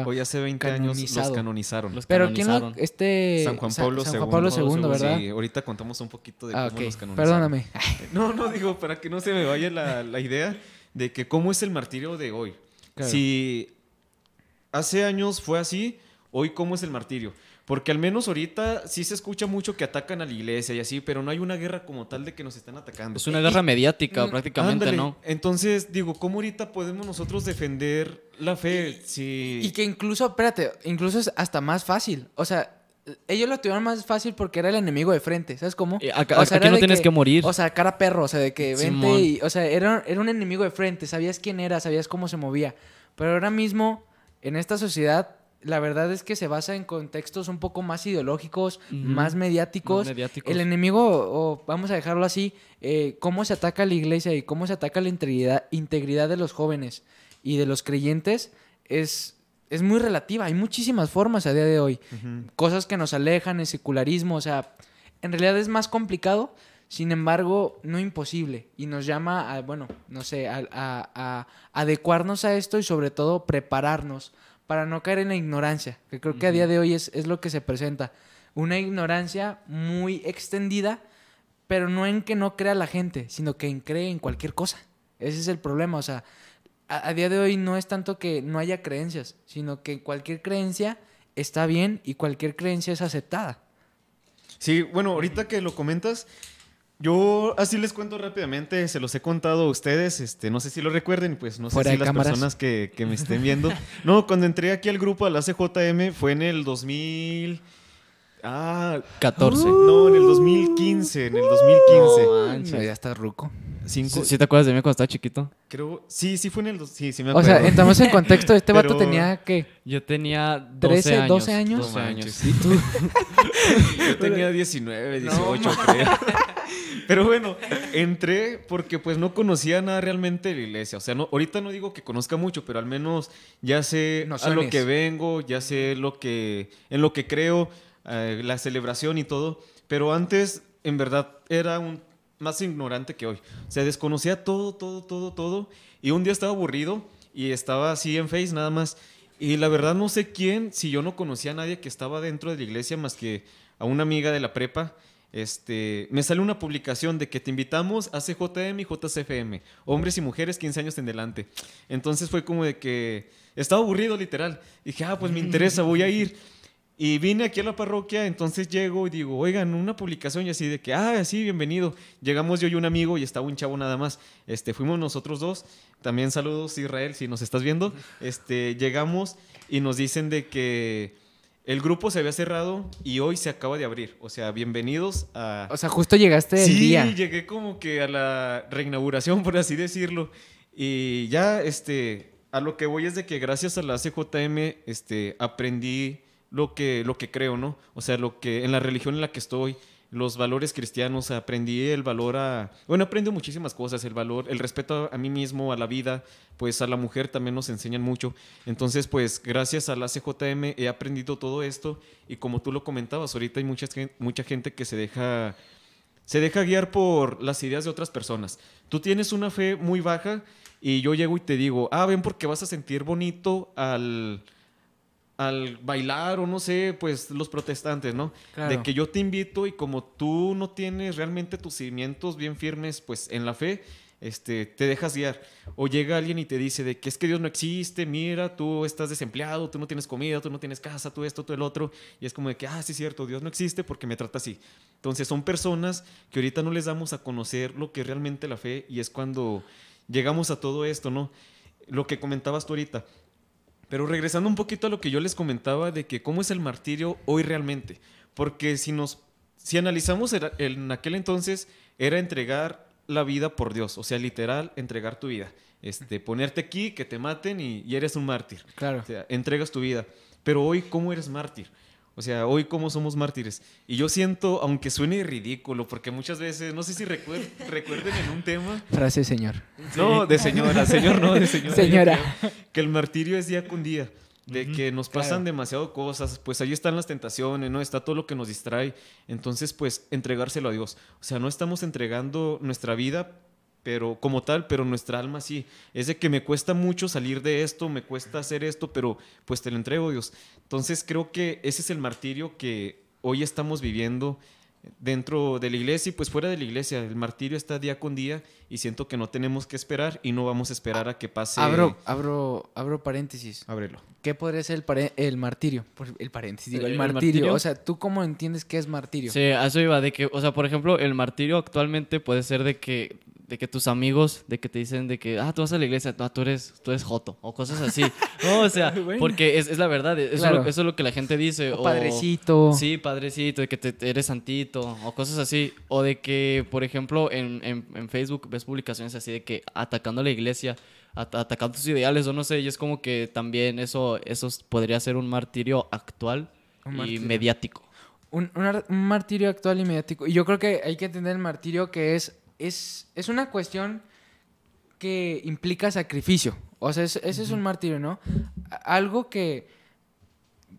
hoy, hace 20 años los canonizaron. Pero ¿quién lo, este San Juan Pablo, San, Juan Pablo II, ¿verdad? Sí, ahorita contamos un poquito de ah, cómo los canonizaron. Perdóname. No, no digo para que no se me vaya la, la idea de que cómo es el martirio de hoy. Si hace años fue así, hoy cómo es el martirio. Porque al menos ahorita sí se escucha mucho que atacan a la iglesia y así, pero no hay una guerra como tal de que nos están atacando. Es una guerra mediática prácticamente, ¿no? Entonces, digo, ¿cómo ahorita podemos nosotros defender la fe? Si... Y que incluso, espérate, incluso es hasta más fácil. O sea, ellos lo tuvieron más fácil porque era el enemigo de frente, ¿sabes cómo? Eh, acá, o sea, no tienes que, morir. O sea, cara perro, o sea, de que vente y... O sea, era, era un enemigo de frente, sabías quién era, sabías cómo se movía. Pero ahora mismo, en esta sociedad, la verdad es que se basa en contextos un poco más ideológicos, más, mediáticos. El enemigo, o vamos a dejarlo así, eh, cómo se ataca a la iglesia y cómo se ataca la integridad, integridad de los jóvenes y de los creyentes es, es muy relativa. Hay muchísimas formas a día de hoy. Cosas que nos alejan, el secularismo, o sea, en realidad es más complicado. Sin embargo, no imposible. Y nos llama a, bueno, no sé, a adecuarnos a esto y sobre todo prepararnos para no caer en la ignorancia, que creo que a día de hoy es, es lo que se presenta. Una ignorancia muy extendida, pero no en que no crea la gente, sino que en cree en cualquier cosa. Ese es el problema, o sea, a, día de hoy no es tanto que no haya creencias, sino que cualquier creencia está bien y cualquier creencia es aceptada. Sí, bueno, ahorita que lo comentas, yo así les cuento rápidamente, se los he contado a ustedes, este, no sé si lo recuerden, pues no sé si las personas que, que, me estén viendo. no, cuando entré aquí al grupo, a la CJM, fue en el 2000... Ah, 14. no, en el 2015, en el 2015. No, ya está ruco. Cinco, ¿Sí, te acuerdas de mí cuando estaba chiquito? Creo, sí, sí fue en el... Sí, sí me acuerdo. O sea, entramos en contexto, este vato tenía, ¿qué? Yo tenía 12 13, años. 12 años. 12 años. ¿Sí, tú? Yo tenía 19, 18, creo. Pero bueno, entré porque pues no conocía nada realmente de la iglesia. O sea, no, ahorita no digo que conozca mucho, pero al menos ya sé a lo que vengo, ya sé lo que, en lo que creo, eh, la celebración y todo. Pero antes, en verdad, era un más ignorante que hoy. O sea, desconocía todo, todo, todo, todo. Y un día estaba aburrido y estaba así en Face nada más. Y la verdad no sé quién, si yo no conocía a nadie que estaba dentro de la iglesia más que a una amiga de la prepa este, me sale una publicación de que te invitamos a CJM y JCFM, hombres y mujeres 15 años en delante. Entonces fue como de que estaba aburrido literal. dije, ah, pues me interesa, voy a ir. Y vine aquí a la parroquia, entonces llego y digo, oigan, una publicación y así de que, ah, sí, bienvenido. Llegamos yo y un amigo y estaba un chavo nada más. Este, fuimos nosotros dos. También saludos Israel, si nos estás viendo. Este, llegamos y nos dicen de que el grupo se había cerrado y hoy se acaba de abrir. O sea, bienvenidos a... O sea, justo llegaste el día. Sí, llegué como que a la reinauguración, por así decirlo. Y ya, este, a lo que voy es de que gracias a la CJM, este, aprendí lo que, lo que creo, ¿no? O sea, lo que, en la religión en la que estoy, los valores cristianos, aprendí el valor a... Bueno, aprendí muchísimas cosas, el valor, el respeto a mí mismo, a la vida, pues a la mujer también nos enseñan mucho. Entonces, pues gracias a la CJM he aprendido todo esto y como tú lo comentabas, ahorita hay mucha, mucha gente que se deja, se deja guiar por las ideas de otras personas. Tú tienes una fe muy baja y yo llego y te digo, ah, ven porque vas a sentir bonito al al bailar o no sé, pues los protestantes, ¿no? De que yo te invito y como tú no tienes realmente tus cimientos bien firmes, pues en la fe, este, te dejas guiar. O llega alguien y te dice de que es que Dios no existe, mira, tú estás desempleado, tú no tienes comida, tú no tienes casa, tú esto, tú el otro. Y es como de que, ah, sí es cierto, Dios no existe porque me trata así. Entonces son personas que ahorita no les damos a conocer lo que es realmente la fe y es cuando llegamos a todo esto, ¿no? Lo que comentabas tú ahorita. Pero regresando un poquito a lo que yo les comentaba de que cómo es el martirio hoy realmente. Porque si nos, si analizamos en aquel entonces, era entregar la vida por Dios, o sea, literal, entregar tu vida. Este, ponerte aquí, que te maten y, eres un mártir. Claro. O sea, entregas tu vida. Pero hoy, ¿cómo eres mártir? O sea, hoy cómo somos mártires. Y yo siento, aunque suene ridículo, porque muchas veces, no sé si recuerden en un tema. Frase señor. No, de señora, señor no, de señora. Señora. Que el martirio es día con día de que nos pasan demasiado cosas, pues ahí están las tentaciones, ¿no? Está todo lo que nos distrae. Entonces, pues entregárselo a Dios. O sea, no estamos entregando nuestra vida pero como tal, pero nuestra alma sí. Es de que me cuesta mucho salir de esto, me cuesta hacer esto, pero pues te lo entrego, Dios. Entonces creo que ese es el martirio que hoy estamos viviendo dentro de la iglesia y pues fuera de la iglesia. El martirio está día con día y siento que no tenemos que esperar y no vamos a esperar a que pase. Abro, abro, abro paréntesis. Ábrelo. ¿Qué podría ser el, el martirio? El paréntesis, digo, el, martirio. O sea, ¿tú cómo entiendes qué es martirio? Sí, a eso iba, de que, o sea, por ejemplo, el martirio actualmente puede ser de que de que tus amigos, de que te dicen de que, ah, tú vas a la iglesia, no, tú eres, tú eres joto, o cosas así. No, o sea, porque es, la verdad, eso, es lo que la gente dice. O, padrecito. Sí, padrecito, de que te, eres santito, o cosas así. O de que, por ejemplo, en, en, Facebook ves publicaciones así de que atacando a la iglesia, atacando tus ideales, o no sé, y es como que también eso, eso podría ser un martirio actual y mediático. Un, un, martirio actual y mediático. Y yo creo que hay que entender el martirio que es es, es una cuestión que implica sacrificio. O sea, ese es un martirio, ¿no? Algo que,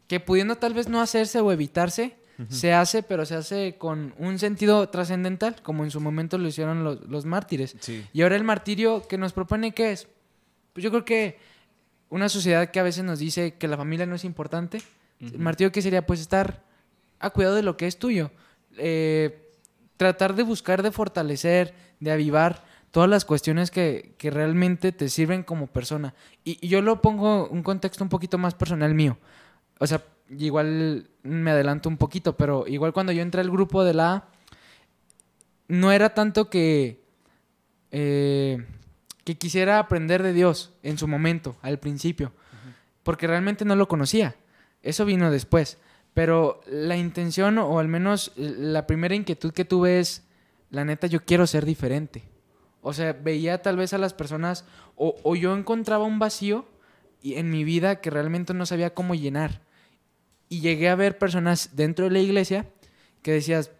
que pudiendo tal vez no hacerse o evitarse, se hace, pero se hace con un sentido trascendental, como en su momento lo hicieron los, mártires. Y ahora el martirio que nos propone, ¿qué es? Pues yo creo que una sociedad que a veces nos dice que la familia no es importante, el martirio que sería pues estar a cuidado de lo que es tuyo. Eh, tratar de buscar, de fortalecer, de avivar todas las cuestiones que, realmente te sirven como persona. Y, yo lo pongo un contexto un poquito más personal mío. O sea, igual me adelanto un poquito, pero igual cuando yo entré al grupo de la A, no era tanto que, eh, que quisiera aprender de Dios en su momento, al principio, porque realmente no lo conocía. Eso vino después. Pero la intención, o al menos la primera inquietud que tuve es, la neta, yo quiero ser diferente. O sea, veía tal vez a las personas, o, yo encontraba un vacío en mi vida que realmente no sabía cómo llenar. Y llegué a ver personas dentro de la iglesia que decías,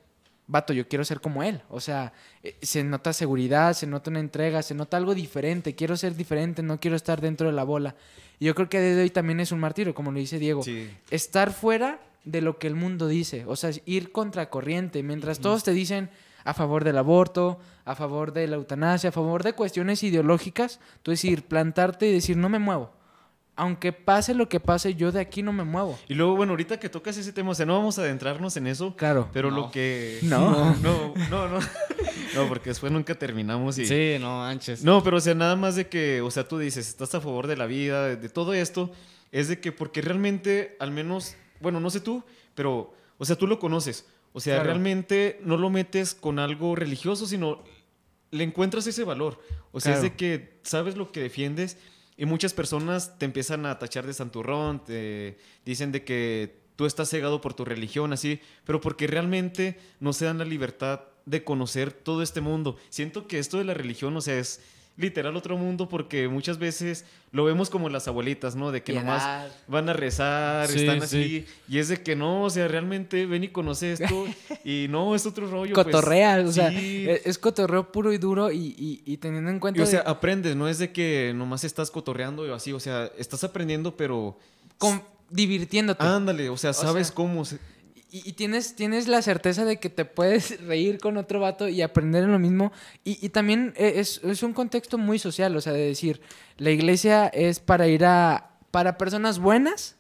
vato, yo quiero ser como él. O sea, eh, se nota seguridad, se nota una entrega, se nota algo diferente. Quiero ser diferente, no quiero estar dentro de la bola. Y yo creo que desde hoy también es un martirio, como lo dice Diego. Estar fuera de lo que el mundo dice, o sea, ir contracorriente, mientras todos te dicen a favor del aborto, a favor de la eutanasia, a favor de cuestiones ideológicas, tú decir, plantarte y decir, no me muevo. Aunque pase lo que pase, yo de aquí no me muevo. Y luego, bueno, ahorita que tocas ese tema, o sea, no vamos a adentrarnos en eso. Claro. Pero lo que. No. No, no, no. No, porque después nunca terminamos y. Sí, no, anches. No, pero o sea, nada más de que, o sea, tú dices, estás a favor de la vida, de todo esto, es de que porque realmente, al menos bueno, no sé tú, pero, o sea, tú lo conoces. O sea, realmente no lo metes con algo religioso, sino le encuentras ese valor. O sea, es de que sabes lo que defiendes y muchas personas te empiezan a tachar de santurrón, te dicen de que tú estás cegado por tu religión, así, pero porque realmente no se dan la libertad de conocer todo este mundo. Siento que esto de la religión, o sea, es literal otro mundo porque muchas veces lo vemos como las abuelitas, ¿no? De que nomás van a rezar, están así. Y es de que no, o sea, realmente ven y conoce esto y no, es otro rollo. Pues. Cotorrea, o sea, e, es cotorreo puro y duro y, teniendo en cuenta... o sea, aprendes, no es de que nomás estás cotorreando y así, o sea, estás aprendiendo pero... Con, divirtiéndote. Ándale, o sea, sabes cómo... Y, tienes, tienes la certeza de que te puedes reír con otro vato y aprender en lo mismo. Y, también e, es, es, un contexto muy social, o sea, de decir, la iglesia es para ir a... para personas buenas,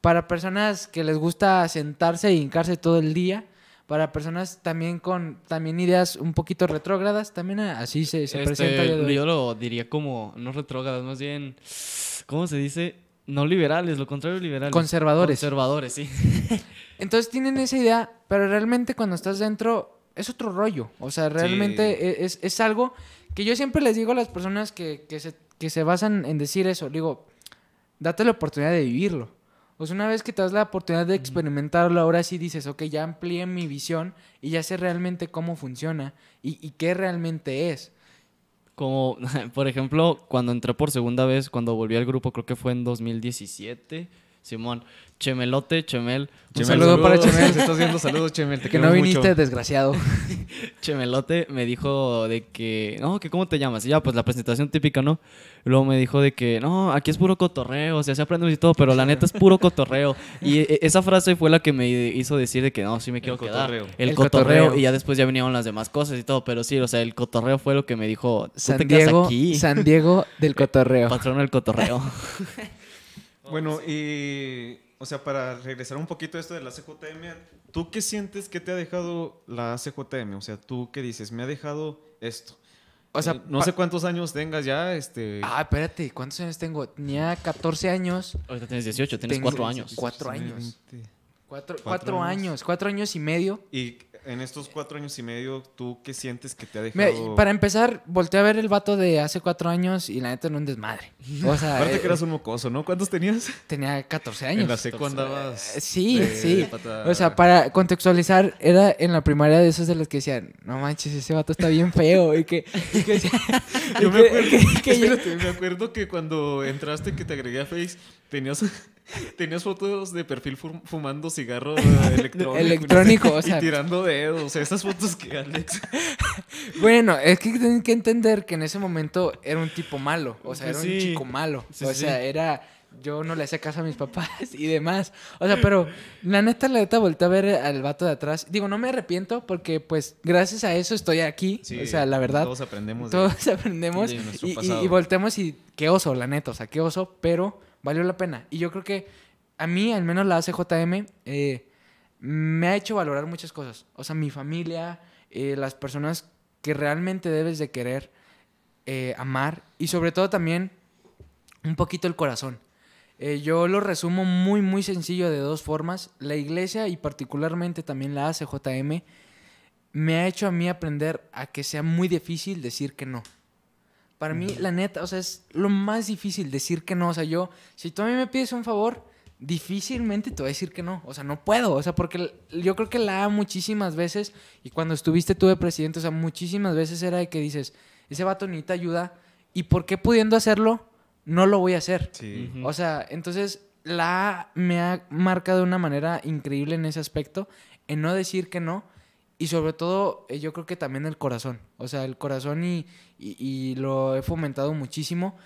para personas que les gusta sentarse e hincarse todo el día, para personas también con también ideas un poquito retrógradas, también así se, se este, presenta. Yo lo diría como, no retrógradas, más bien, ¿cómo se dice? No liberales, lo contrario liberales. Conservadores. Conservadores, sí. Entonces tienen esa idea, pero realmente cuando estás dentro es otro rollo. O sea, realmente e, es, es, algo que yo siempre les digo a las personas que, que, se, que se basan en decir eso, digo, date la oportunidad de vivirlo. O sea, una vez que te das la oportunidad de experimentarlo, ahora sí dices, ok, ya amplié mi visión y ya sé realmente cómo funciona y, y qué realmente es. Como, por ejemplo, cuando entré por segunda vez, cuando volví al grupo, creo que fue en 2017 Simón, Chemelote, Chemel. Un saludo para Chemel. estás viendo saludos, Chemel. que no viniste, desgraciado. Chemelote me dijo de que, no, que cómo te llamas. Y ya, pues la presentación típica, ¿no? luego me dijo de que, no, aquí es puro cotorreo, o sea, se aprende y todo, pero la neta es puro cotorreo. Y e, esa frase fue la que me hizo decir de que no, sí me quiero quedar. El, cotorreo. Y ya después ya venían las demás cosas y todo, pero sí, o sea, el cotorreo fue lo que me dijo, San Diego, San Diego del cotorreo. Patrón del cotorreo. Bueno, y, o sea, para regresar un poquito a esto de la CJM, ¿tú qué sientes que te ha dejado la CJM? O sea, ¿tú qué dices? Me ha dejado esto. O sea, eh, no sé cuántos años tengas ya, este... Ah, espérate, ¿cuántos años tengo? Tenía 14 años. Ahorita tienes 18, tienes 4 años. 4 años. 4 años, 4 años y medio. ¿Y en estos cuatro años y medio, ¿tú qué sientes que te ha dejado? para empezar, volteé a ver el vato de hace cuatro años y la neta no un desmadre. O sea, Aparte que eh, eras un mocoso, ¿no? ¿Cuántos tenías? Tenía 14 años. En la seco andabas. Eh, sí, sí. O sea, para contextualizar, era en la primaria de esos de los que decían, no manches, ese vato está bien feo. Y que. yo me acuerdo, que, me acuerdo que cuando entraste que te agregué a Face, tenías Tenías fotos de perfil fumando cigarro electrónico. electrónico, o sea. Y tirando dedos. O sea, esas fotos que Alex. bueno, es que tienen que entender que en ese momento era un tipo malo. O sea, era un chico malo. o sea, era. Yo no le hacía caso a mis papás y demás. O sea, pero la neta, la neta, volteé a ver al vato de atrás. Digo, no me arrepiento porque, pues, gracias a eso estoy aquí. o sea, la verdad. Todos aprendemos. Todos aprendemos. y, y voltemos y qué oso, la neta. O sea, qué oso, pero valió la pena. Y yo creo que a mí, al menos la ACJM, eh, me ha hecho valorar muchas cosas. O sea, mi familia, eh, las personas que realmente debes de querer, eh, amar y sobre todo también un poquito el corazón. yo lo resumo muy, muy sencillo de dos formas. La iglesia y particularmente también la ACJM me ha hecho a mí aprender a que sea muy difícil decir que no. Para mí, la neta, o sea, es lo más difícil decir que no. O sea, yo, si tú a mí me pides un favor, difícilmente te voy a decir que no. O sea, no puedo. O sea, porque yo creo que la muchísimas veces, y cuando estuviste tú de presidente, o sea, muchísimas veces era de que dices, ese vato necesita ayuda, y por qué pudiendo hacerlo, no lo voy a hacer. Sí. O sea, entonces la me ha marcado de una manera increíble en ese aspecto, en no decir que no, y sobre todo, eh, yo creo que también el corazón. O sea, el corazón y, y, lo he fomentado muchísimo.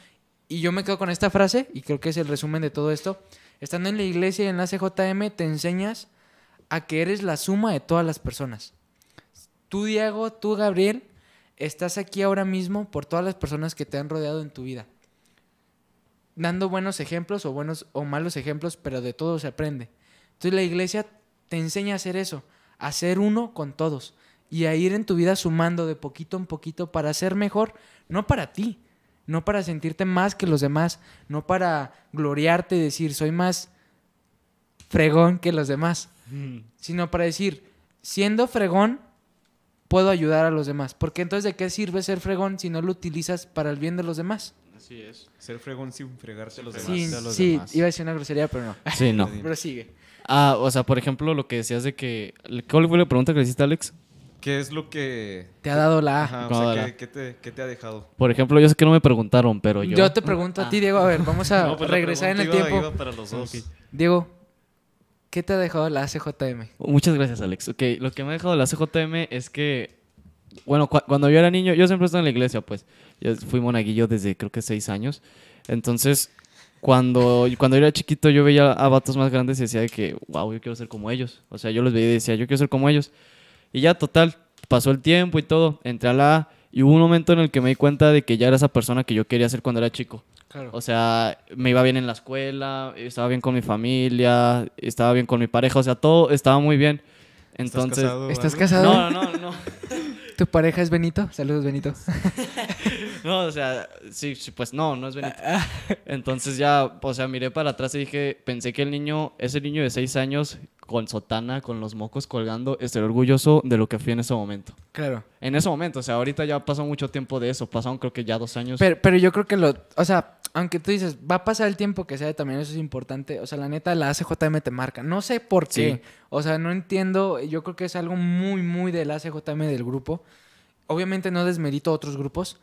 Y yo me quedo con esta frase, y creo que es el resumen de todo esto. Estando en la iglesia y en la CJM, te enseñas a que eres la suma de todas las personas. Tú, Diego, tú, Gabriel, estás aquí ahora mismo por todas las personas que te han rodeado en tu vida. Dando buenos ejemplos o buenos o malos ejemplos, pero de todo se aprende. Entonces la iglesia te enseña a hacer eso a ser uno con todos y a ir en tu vida sumando de poquito en poquito para ser mejor, no para ti, no para sentirte más que los demás, no para gloriarte y decir soy más fregón que los demás, sino para decir, siendo fregón, puedo ayudar a los demás. Porque entonces, ¿de qué sirve ser fregón si no lo utilizas para el bien de los demás? Así es. Ser fregón sin fregarte a los demás. Sí, iba a decir una grosería, pero no. Sí, no. pero sigue. Ah, o sea, por ejemplo, lo que decías de que. ¿Cuál fue la pregunta que le hiciste, Alex? ¿Qué es lo que. Te ha dado la Ajá, o sea, ¿qué, te, ha dejado? Por ejemplo, yo sé que no me preguntaron, pero yo. Yo te pregunto a ti, Diego. A ver, vamos a pues regresar en el tiempo. para los dos. Diego, ¿qué te ha dejado la CJM? Muchas gracias, Alex. Ok, lo que me ha dejado la CJM es que. Bueno, cuando yo era niño, yo siempre estaba en la iglesia, pues. Yo fui monaguillo desde creo que seis años. Entonces, cuando, cuando yo era chiquito yo veía a vatos más grandes y decía de que, wow, yo quiero ser como ellos. O sea, yo los veía y decía, yo quiero ser como ellos. Y ya, total, pasó el tiempo y todo, entré a la y hubo un momento en el que me di cuenta de que ya era esa persona que yo quería ser cuando era chico. O sea, me iba bien en la escuela, estaba bien con mi familia, estaba bien con mi pareja, o sea, todo estaba muy bien. Entonces, ¿Estás casado? No, no, no. ¿Tu pareja es Benito? Saludos, Benito. no, o sea, sí, sí, pues no, no es Benito. Entonces ya, o sea, miré para atrás y dije, pensé que el niño, ese niño de seis años, con sotana, con los mocos colgando, estaría orgulloso de lo que fui en ese momento. Claro. En ese momento, o sea, ahorita ya pasó mucho tiempo de eso, pasaron creo que ya dos años. Pero, pero yo creo que lo, o sea, aunque tú dices, va a pasar el tiempo que sea, también eso es importante. O sea, la neta, la ACJM te marca. No sé por qué. O sea, no entiendo. Yo creo que es algo muy, muy del ACJM del grupo. Obviamente no desmerito otros grupos,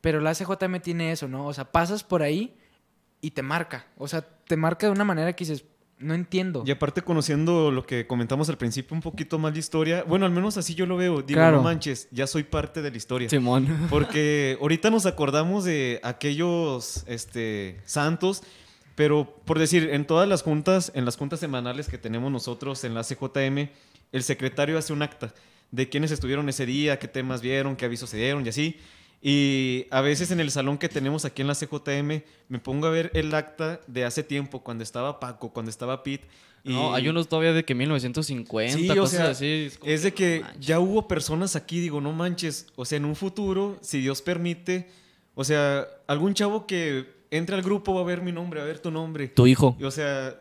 pero la ACJM tiene eso, ¿no? O sea, pasas por ahí y te marca. O sea, te marca de una manera que dices, no entiendo. Y aparte conociendo lo que comentamos al principio, un poquito más de historia, bueno, al menos así yo lo veo, digo, no manches, ya soy parte de la historia. Simón. Porque ahorita nos acordamos de aquellos este, santos, pero por decir, en todas las juntas, en las juntas semanales que tenemos nosotros en la CJM, el secretario hace un acta de quiénes estuvieron ese día, qué temas vieron, qué avisos se dieron y así. Y a veces en el salón que tenemos aquí en la CJM me pongo a ver el acta de hace tiempo, cuando estaba Paco, cuando estaba Pete. Y... No, hay unos todavía de que 1950, sí, cosas o sea, así. Es, de que ya hubo personas aquí, digo, no manches. O sea, en un futuro, si Dios permite, o sea, algún chavo que entre al grupo va a ver mi nombre, va a ver tu nombre. Tu hijo. o sea,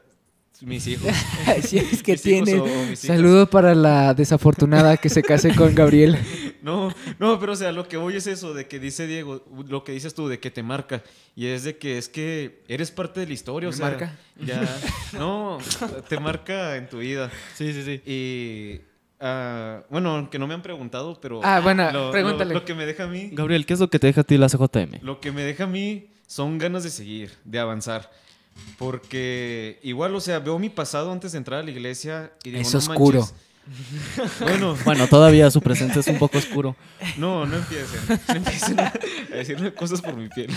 mis hijos. sí, es que tiene. Saludos para la desafortunada que se case con Gabriel. No, no, pero o sea, lo que voy es eso, de que dice Diego, lo que dices tú, de que te marca. Y es de que es que eres parte de la historia, o sea. marca? Ya. No, te marca en tu vida. Sí, sí, sí. Y. Uh, bueno, aunque no me han preguntado, pero. Ah, bueno, pregúntale. Lo, que me deja a mí. Gabriel, ¿qué es lo que te deja a ti la CJM? Lo que me deja a mí son ganas de seguir, de avanzar. Porque igual, o sea, veo mi pasado antes de entrar a la iglesia y digo, es oscuro. Bueno, bueno, todavía su presencia es un poco oscuro. No, no empiecen. No empiecen a decirme cosas por mi piel.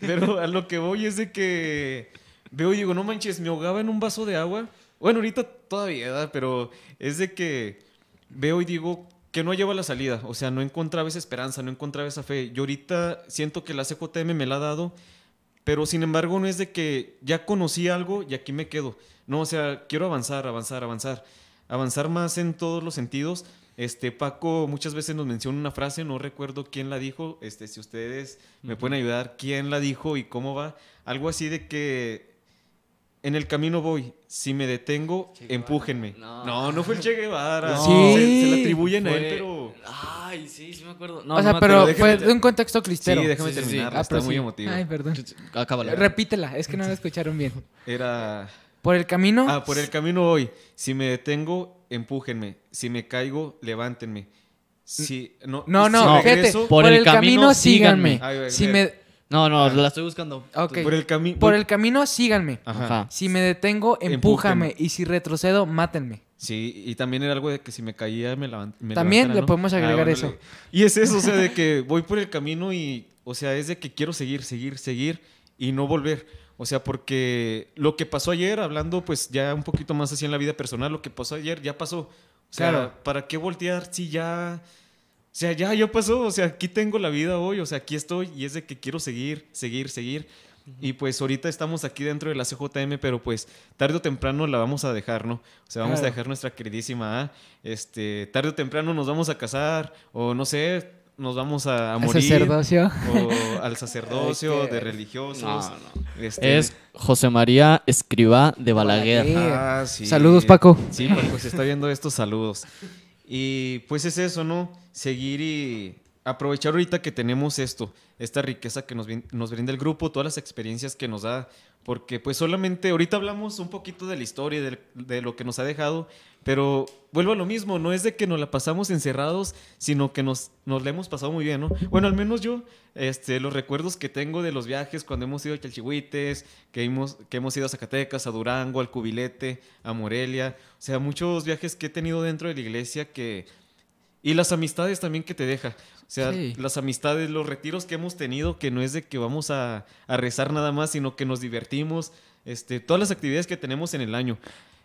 Pero a lo que voy es de que veo y digo, no manches, me ahogaba en un vaso de agua. Bueno, ahorita todavía, ¿verdad? pero es de que veo y digo que no lleva la salida. O sea, no encontraba esa esperanza, no encontraba esa fe. Yo ahorita siento que la CJM me la ha dado pero sin embargo no es de que ya conocí algo y aquí me quedo. No, o sea, quiero avanzar, avanzar, avanzar. Avanzar más en todos los sentidos. Este, Paco muchas veces nos menciona una frase, no recuerdo quién la dijo, este, si ustedes me pueden ayudar, quién la dijo y cómo va. Algo así de que en el camino voy. Si me detengo, empújenme. No. no. fue el Che Guevara. Sí. Se, le atribuyen a él, pero. Ay, sí, sí me acuerdo. o sea, pero fue de un contexto cristero. Sí, déjame terminar. Ah, está muy emotivo. Ay, perdón. Acábala. Repítela, es que no la escucharon bien. Era. ¿Por el camino? Ah, por el camino voy. Si me detengo, empújenme. Si me caigo, levántenme. Si, no, no, no, Por, el, camino, síganme. si me no, no, la estoy buscando. Por el, Por el camino, síganme. Ajá. Si me detengo, empújame. Y si retrocedo, mátenme. Sí, y también era algo de que si me caía, me, levantaban. También le podemos ah, agregar eso. Y es eso, o sea, de que voy por el camino y, o sea, es de que quiero seguir, seguir, seguir y no volver. O sea, porque lo que pasó ayer, hablando pues ya un poquito más así en la vida personal, lo que pasó ayer ya pasó. O sea, claro. ¿para qué voltear si ya o sea, ya, ya pasó, o sea, aquí tengo la vida hoy, o sea, aquí estoy y es de que quiero seguir, seguir, seguir. Y pues ahorita estamos aquí dentro de la CJM, pero pues tarde o temprano la vamos a dejar, ¿no? O sea, vamos a dejar nuestra queridísima este, tarde o temprano nos vamos a casar, o no sé, nos vamos a, morir. ¿Al sacerdocio? O al sacerdocio de religiosos. Este, es José María Escribá de Balaguer. Ah, sí. Saludos, Paco. Sí, Paco, se está viendo estos saludos. Y pues es eso, ¿no? Seguir y aprovechar ahorita que tenemos esto, esta riqueza que nos, nos brinda el grupo, todas las experiencias que nos da, porque pues solamente ahorita hablamos un poquito de la historia, de, de, lo que nos ha dejado, pero vuelvo a lo mismo, no es de que nos la pasamos encerrados, sino que nos, nos la hemos pasado muy bien, ¿no? Bueno, al menos yo, este, los recuerdos que tengo de los viajes cuando hemos ido a Chalchihuites, que hemos, que hemos ido a Zacatecas, a Durango, al Cubilete, a Morelia, o sea, muchos viajes que he tenido dentro de la iglesia que... Y las amistades también que te deja. O sea, las amistades, los retiros que hemos tenido, que no es de que vamos a, rezar nada más, sino que nos divertimos, este, todas las actividades que tenemos en el año.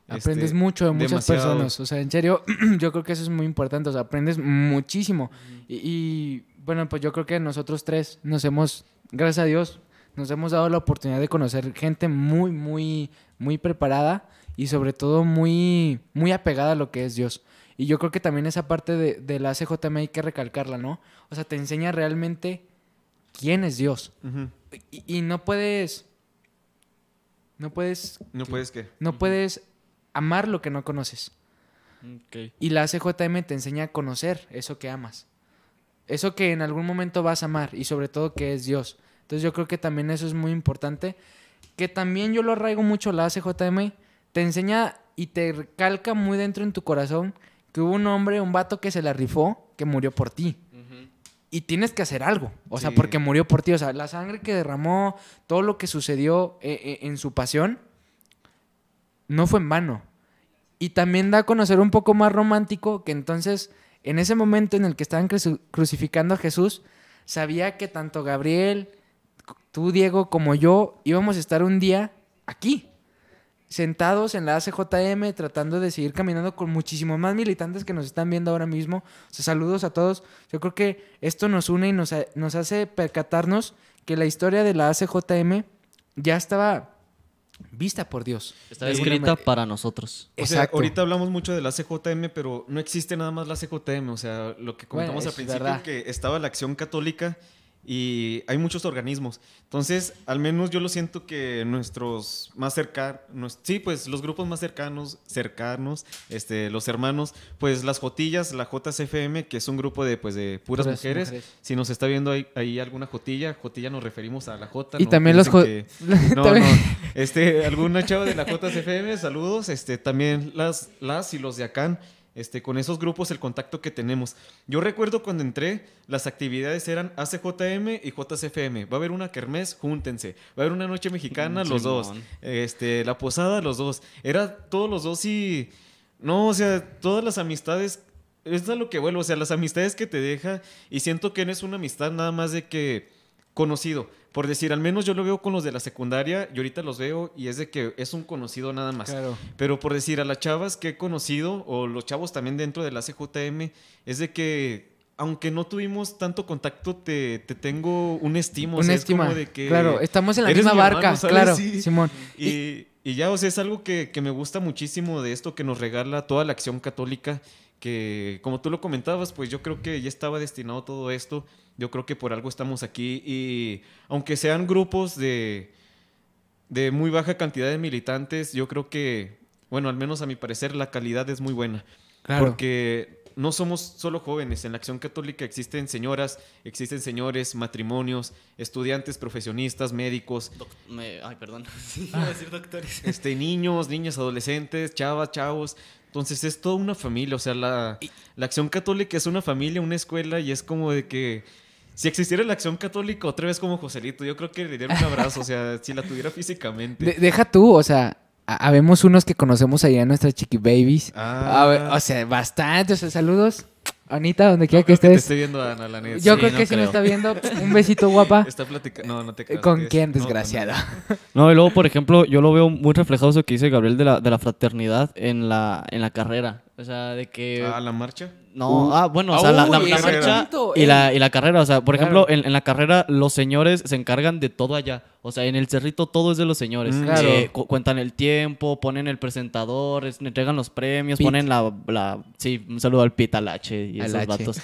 Aprendes este, mucho de muchas personas. O sea, en serio, yo creo que eso es muy importante. O sea, aprendes muchísimo. y, bueno, pues yo creo que nosotros tres nos hemos, gracias a Dios, nos hemos dado la oportunidad de conocer gente muy, muy, muy preparada y sobre todo muy, muy apegada a lo que es Dios. Y yo creo que también esa parte de, de la CJM hay que recalcarla, ¿no? O sea, te enseña realmente quién es Dios. y, no puedes... No puedes... ¿No puedes qué? No puedes amar lo que no conoces. Y la ACJM te enseña a conocer eso que amas. Eso que en algún momento vas a amar y sobre todo que es Dios. Entonces yo creo que también eso es muy importante. Que también yo lo arraigo mucho la ACJM. Te enseña y te recalca muy dentro en tu corazón que hubo un hombre, un vato que se la rifó, que murió por ti. Y tienes que hacer algo, o sea, porque murió por ti. O sea, la sangre que derramó, todo lo que sucedió eh, eh, en su pasión, no fue en vano. Y también da a conocer un poco más romántico que entonces, en ese momento en el que estaban crucificando a Jesús, sabía que tanto Gabriel, tú, Diego, como yo íbamos a estar un día aquí sentados en la ACJM tratando de seguir caminando con muchísimos más militantes que nos están viendo ahora mismo. saludos a todos. Yo creo que esto nos une y nos, nos hace percatarnos que la historia de la ACJM ya estaba vista por Dios. Está escrita para nosotros. O sea, ahorita hablamos mucho de la CJM, pero no existe nada más la CJM. O sea, lo que comentamos al principio, que estaba la acción católica y hay muchos organismos. Entonces, al menos yo lo siento que nuestros más cercanos, sí, pues los grupos más cercanos, cercanos, este, los hermanos, pues las Jotillas, la JCFM, que es un grupo de, pues, de puras, mujeres. Si nos está viendo ahí, alguna Jotilla, Jotilla nos referimos a la J. Y también los... no, no, este, alguna chava de la JCFM, saludos, este, también las, las y los de acá este, con esos grupos el contacto que tenemos. Yo recuerdo cuando entré, las actividades eran ACJM y JCFM. Va a haber una kermés, júntense. Va a haber una noche mexicana, los dos. Este, la posada, los dos. Era todos los dos y... No, o sea, todas las amistades... Es a lo que vuelvo, o sea, las amistades que te deja y siento que no es una amistad nada más de que conocido. Por decir, al menos yo lo veo con los de la secundaria y ahorita los veo y es de que es un conocido nada más. Pero por decir, a las chavas que he conocido o los chavos también dentro de la CJM, es de que aunque no tuvimos tanto contacto, te, tengo un estimo. Un estima. de que claro, estamos en la misma barca, claro, Simón. Y, y, ya, o sea, es algo que, que me gusta muchísimo de esto que nos regala toda la acción católica, que como tú lo comentabas, pues yo creo que ya estaba destinado todo esto yo creo que por algo estamos aquí y aunque sean grupos de, de muy baja cantidad de militantes, yo creo que, bueno, al menos a mi parecer, la calidad es muy buena. Porque no somos solo jóvenes, en la Acción Católica existen señoras, existen señores, matrimonios, estudiantes, profesionistas, médicos. ay, perdón. decir doctores. Este, niños, niñas, adolescentes, chavas, chavos. Entonces es toda una familia, o sea, la, la Acción Católica es una familia, una escuela y es como de que si existiera la acción católica otra vez como Joselito, yo creo que le diera un abrazo, o sea, si la tuviera físicamente. deja tú, o sea, habemos unos que conocemos allá en nuestras chiqui babies. Ah. o sea, bastante, o sea, saludos. Anita, donde quiera que estés. viendo Ana, la Yo creo que sí me está viendo. Un besito, guapa. Está platicando. No, no te creas. ¿Con quién, desgraciada? No, y luego, por ejemplo, yo lo veo muy reflejado eso que dice Gabriel de la, de la fraternidad en la, en la carrera. O sea, de que... ¿A la marcha? No, ah, bueno, o sea, la, marcha y la, y la carrera. O sea, por ejemplo, en, la carrera los señores se encargan de todo allá. O sea, en el cerrito todo es de los señores. Mm. Eh, cuentan el tiempo, ponen el presentador, entregan los premios, ponen la, la... Sí, un saludo al Pitalache y esos vatos.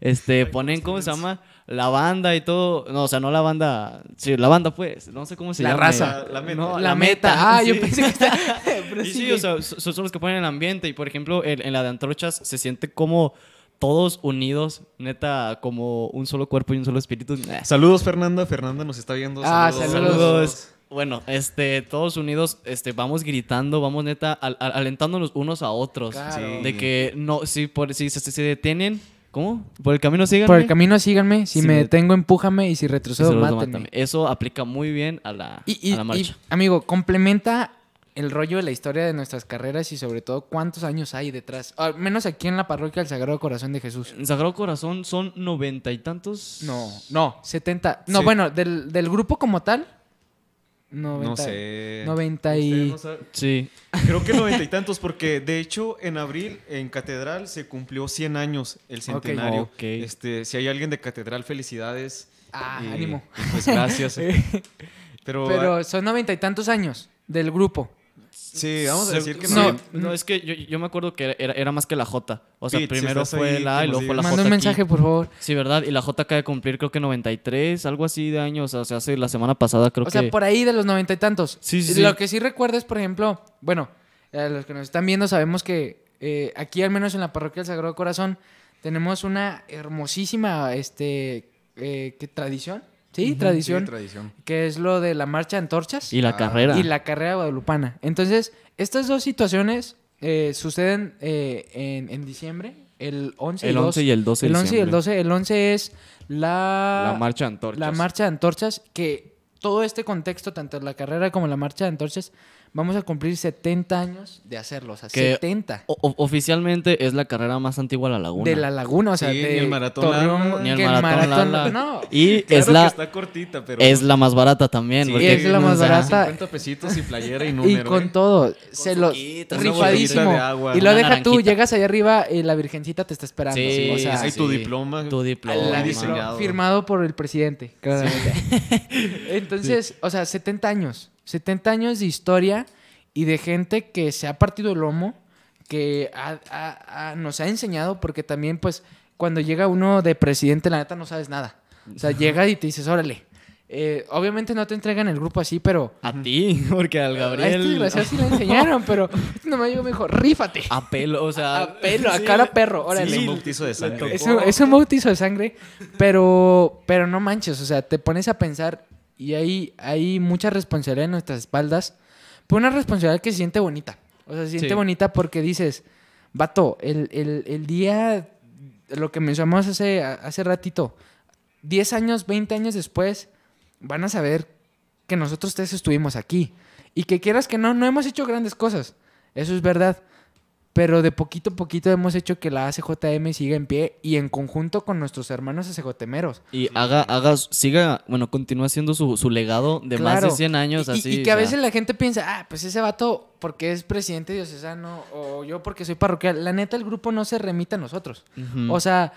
Este, ponen, ¿cómo se llama? La banda y todo. No, o sea, no la banda. Sí, la banda, pues. No sé cómo se llama. La raza. La, meta. la, meta. Ah, yo pensé que está. y sí, o sea, son, los que ponen el ambiente. Y por ejemplo, en, la de Antrochas se siente como todos unidos, neta, como un solo cuerpo y un solo espíritu. Saludos, Fernanda. Fernanda nos está viendo. Ah, saludos. Bueno, este, todos unidos, este, vamos gritando, vamos neta, alentándonos unos a otros. De que no, si, por, si se detienen, ¿Cómo? ¿Por el camino síganme? Por el camino síganme. Si, me detengo, empújame. Y si retrocedo, mátenme. Eso aplica muy bien a la, marcha. amigo, complementa el rollo de la historia de nuestras carreras y sobre todo cuántos años hay detrás. Al menos aquí en la parroquia del Sagrado Corazón de Jesús. ¿El Sagrado Corazón son noventa y tantos? No, no, setenta. No, bueno, del, del grupo como tal, no sé. 90 y... sí. Creo que noventa y tantos, porque de hecho en abril en Catedral se cumplió 100 años el centenario. Este, si hay alguien de Catedral, felicidades. Ah, ánimo. pues gracias. Pero, Pero son noventa y tantos años del grupo. Sí, vamos a decir que no. No, es que yo, yo me acuerdo que era, era, más que la J. O sea, primero fue la A y luego fue la J. Manda un mensaje, por favor. Sí, ¿verdad? Y la J acaba de cumplir, creo que 93, algo así de años. O sea, hace la semana pasada, creo que. O sea, por ahí de los noventa y tantos. Sí, sí. Lo que sí recuerdo es, por ejemplo, bueno, A los que nos están viendo sabemos que eh, aquí, al menos en la parroquia del Sagrado Corazón, tenemos una hermosísima este, eh, ¿qué, tradición. Sí, tradición, tradición. Que es lo de la marcha de antorchas. Y la Ah. carrera. Y la carrera guadalupana. Entonces, estas dos situaciones eh, suceden eh, en, en diciembre, el 11 El 11 y el 12 de El 11 y el diciembre. 12. El 11 es la... La marcha de antorchas. La marcha de antorchas, que todo este contexto, tanto la carrera como la marcha de antorchas, vamos a cumplir 70 años de hacerlo. O sea, Que- 70. O- o- oficialmente es la carrera más antigua de la laguna. De la laguna, o sea, Sí, de ni el maratón Torreón. Ni el que maratón Lala. no. Y Claro es la, que está cortita, pero... es la más barata también. Sí, porque- es la más barata. 50 pesitos y playera y Y número. con ¿eh? todo, se lo rifadísimo. de agua. y lo deja tú, naranjita. llegas allá arriba y la virgencita te está esperando. Sí, o sea, Hay sí. tu diploma. Tu diploma. la Muy diplo- diseñado. firmado por el presidente, claramente. Entonces, o sea, 70 años. 70 años de historia y de gente que se ha partido el lomo, que ha- ha- ha- nos ha enseñado, porque también, pues, cuando llega uno de presidente, la neta no sabes nada. O sea, llega y te dices, órale. Eh, obviamente no te entregan el grupo así, pero... A ti, porque al A este Gabriel. sí le enseñaron, pero este nomás llegó y me dijo, rífate. A pelo, o sea. A pelo, a sí, cara perro, órale. Sí, un bautizo de sangre. Es un, es un bautizo de sangre, pero, pero no manches, o sea, te pones a pensar y hay, hay mucha responsabilidad en nuestras espaldas, pero una responsabilidad que se siente bonita. O sea, se siente Sí. bonita porque dices, vato, el, el, el día, lo que mencionamos hace, hace ratito, 10 años, 20 años después, van a saber que nosotros tres estuvimos aquí. Y que quieras que no, no hemos hecho grandes cosas. Eso es verdad. Pero de poquito a poquito hemos hecho que la ACJM siga en pie y en conjunto con nuestros hermanos ACJMeros. Y haga, haga, siga, bueno, continúa haciendo su, su legado de más de Claro. 100 años Y- así. Y, que a sea, veces la gente piensa, ah, pues ese vato porque es presidente diocesano o yo porque soy parroquial. La neta, el grupo no se remite a nosotros. O sea,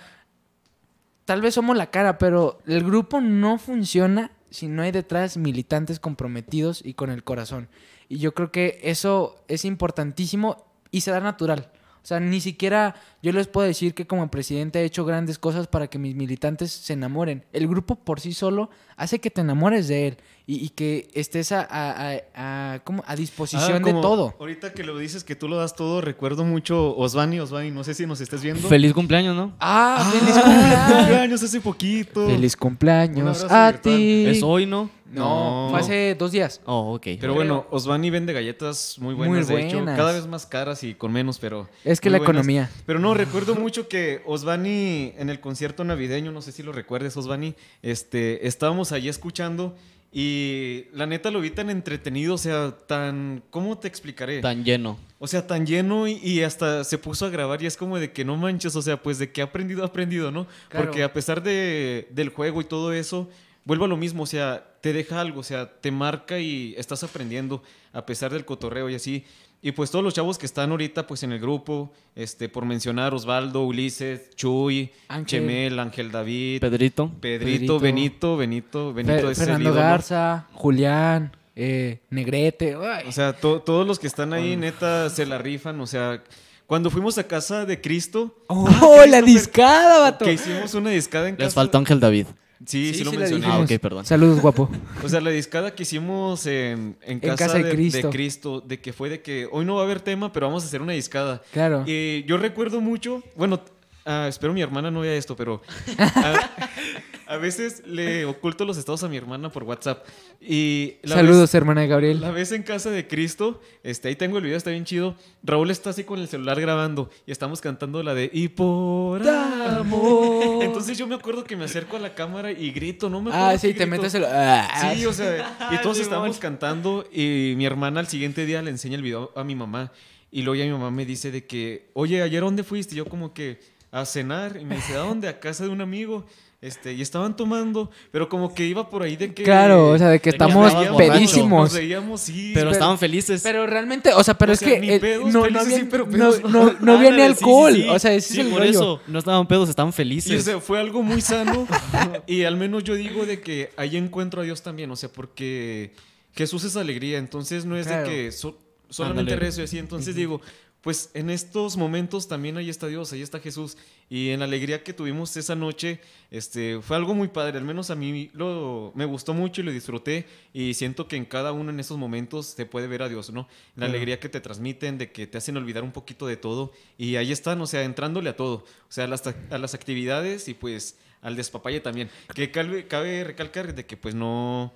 tal vez somos la cara, pero el grupo no funciona si no hay detrás militantes comprometidos y con el corazón. Y yo creo que eso es importantísimo y se da natural. O sea, ni siquiera yo les puedo decir que como presidente he hecho grandes cosas para que mis militantes se enamoren. El grupo por sí solo hace que te enamores de él y, y que estés a, a- a- a- disposición Ah, de todo. Ahorita que lo dices que tú lo das todo, recuerdo mucho Osvani, Osvani, no sé si nos estés viendo. Feliz cumpleaños, ¿no? ¡Ah, feliz feliz cumpleaños! hace poquito. ¡Feliz cumpleaños a ti! Es hoy, ¿no? No, No. fue hace dos días. Oh, ok. Pero bueno, Osvani vende galletas muy buenas, Muy de hecho, buenas. cada vez más caras y con menos, pero Es que la buenas. economía. Pero no, recuerdo mucho que Osvani en el concierto navideño, no sé si lo recuerdes, Osvani, este, estábamos allí escuchando y la neta lo vi tan entretenido, o sea, tan, ¿cómo te explicaré? Tan lleno. O sea, tan lleno y, y hasta se puso a grabar y es como de que no manches, o sea, pues de que ha aprendido, ha aprendido, ¿no? Claro. Porque a pesar de, del juego y todo eso, vuelvo a lo mismo, o sea, te deja algo, o sea, te marca y estás aprendiendo a pesar del cotorreo y así. Y pues todos los chavos que están ahorita pues en el grupo, este, por mencionar, Osvaldo, Ulises, Chuy, Ángel. Chemel, Ángel David, Pedrito. Pedrito, Pedrito. Benito, Benito, Benito Fer- es Fernando. Garza, Julián, eh, Negrete. ay. O sea, to- todos los que están ahí, neta, se la rifan. O sea, cuando fuimos a casa de Cristo, ¡Oh, Ah, la discada, vato! que hicimos una discada en casa. Les faltó Ángel David. Sí, sí, Sí, lo mencioné. Ah, ok, perdón. Saludos, guapo. O sea, la discada que hicimos en, en casa, casa de de, Cristo. de Cristo, de que fue de que hoy no va a haber tema, pero vamos a hacer una discada. Claro. Y yo recuerdo mucho, bueno, ah, espero mi hermana no vea esto, pero a, a veces le oculto los estados a mi hermana por WhatsApp. Y la Saludos, vez- hermana de Gabriel. La vez en casa de Cristo, este, ahí tengo el video, está bien chido. Raúl está así con el celular grabando y estamos cantando la de Y por amor. Entonces yo me acuerdo que me acerco a la cámara y grito, no me acuerdo. Ah, sí, te grito. metes el... ah, Sí, o sea, y todos estábamos cantando y mi hermana al siguiente día le enseña el video a mi mamá y luego ya mi mamá me dice de que, oye, ¿ayer dónde fuiste? Y yo como que a cenar y me dice, ¿a dónde? A casa de un amigo. Este, y estaban tomando, pero como que iba por ahí de que... Claro, o sea, de que estamos pedísimos. Sí. Pero pero- estaban felices. Pero realmente, o sea, pero O es que pedos, no, no, había, sí, pero no, pedos no, no había ni Ándale, sí, sí, alcohol. sí. O sea, ese Sí, es el por rollo. eso. No estaban pedos, estaban Y o felices. sea, fue algo muy sano. y al menos yo digo de que ahí encuentro a Dios también. O sea, porque Jesús es alegría. Entonces no es Claro. de que so- solamente Ándale. rezo y así. Entonces digo, pues en estos momentos también ahí está Dios, ahí está Jesús. Y en la alegría que tuvimos esa noche, este, fue algo muy padre, al menos a mí lo, me gustó mucho y lo disfruté y siento que en cada uno en esos momentos se puede ver a Dios, ¿no? La alegría que te transmiten, de que te hacen olvidar un poquito de todo y ahí están, o sea, entrándole a todo, o sea, a las, a las actividades y pues al despapalle también. Que cabe, cabe recalcar de que pues no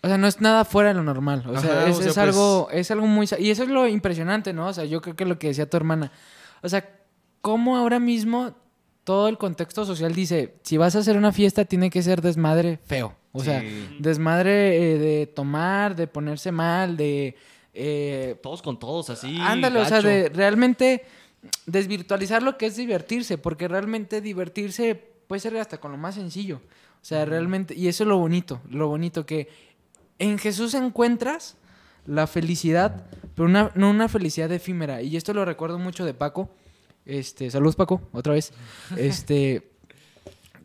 o sea, no es nada fuera de lo normal. O sea, es, pues algo, es algo muy... Y eso es lo impresionante, ¿no? O sea, yo creo que lo que decía tu hermana. O sea, cómo ahora mismo todo el contexto social dice, si vas a hacer una fiesta tiene que ser desmadre feo. O sea, desmadre eh, de tomar, de ponerse mal, de... Eh, todos con todos, así. Ándale, o sea, de realmente desvirtualizar lo que es divertirse, porque realmente divertirse puede ser hasta con lo más sencillo. O sea, realmente, y eso es lo bonito, lo bonito que en Jesús encuentras la felicidad, pero no una felicidad efímera. Y esto lo recuerdo mucho de Paco. Este, saludos Paco, otra vez. Este,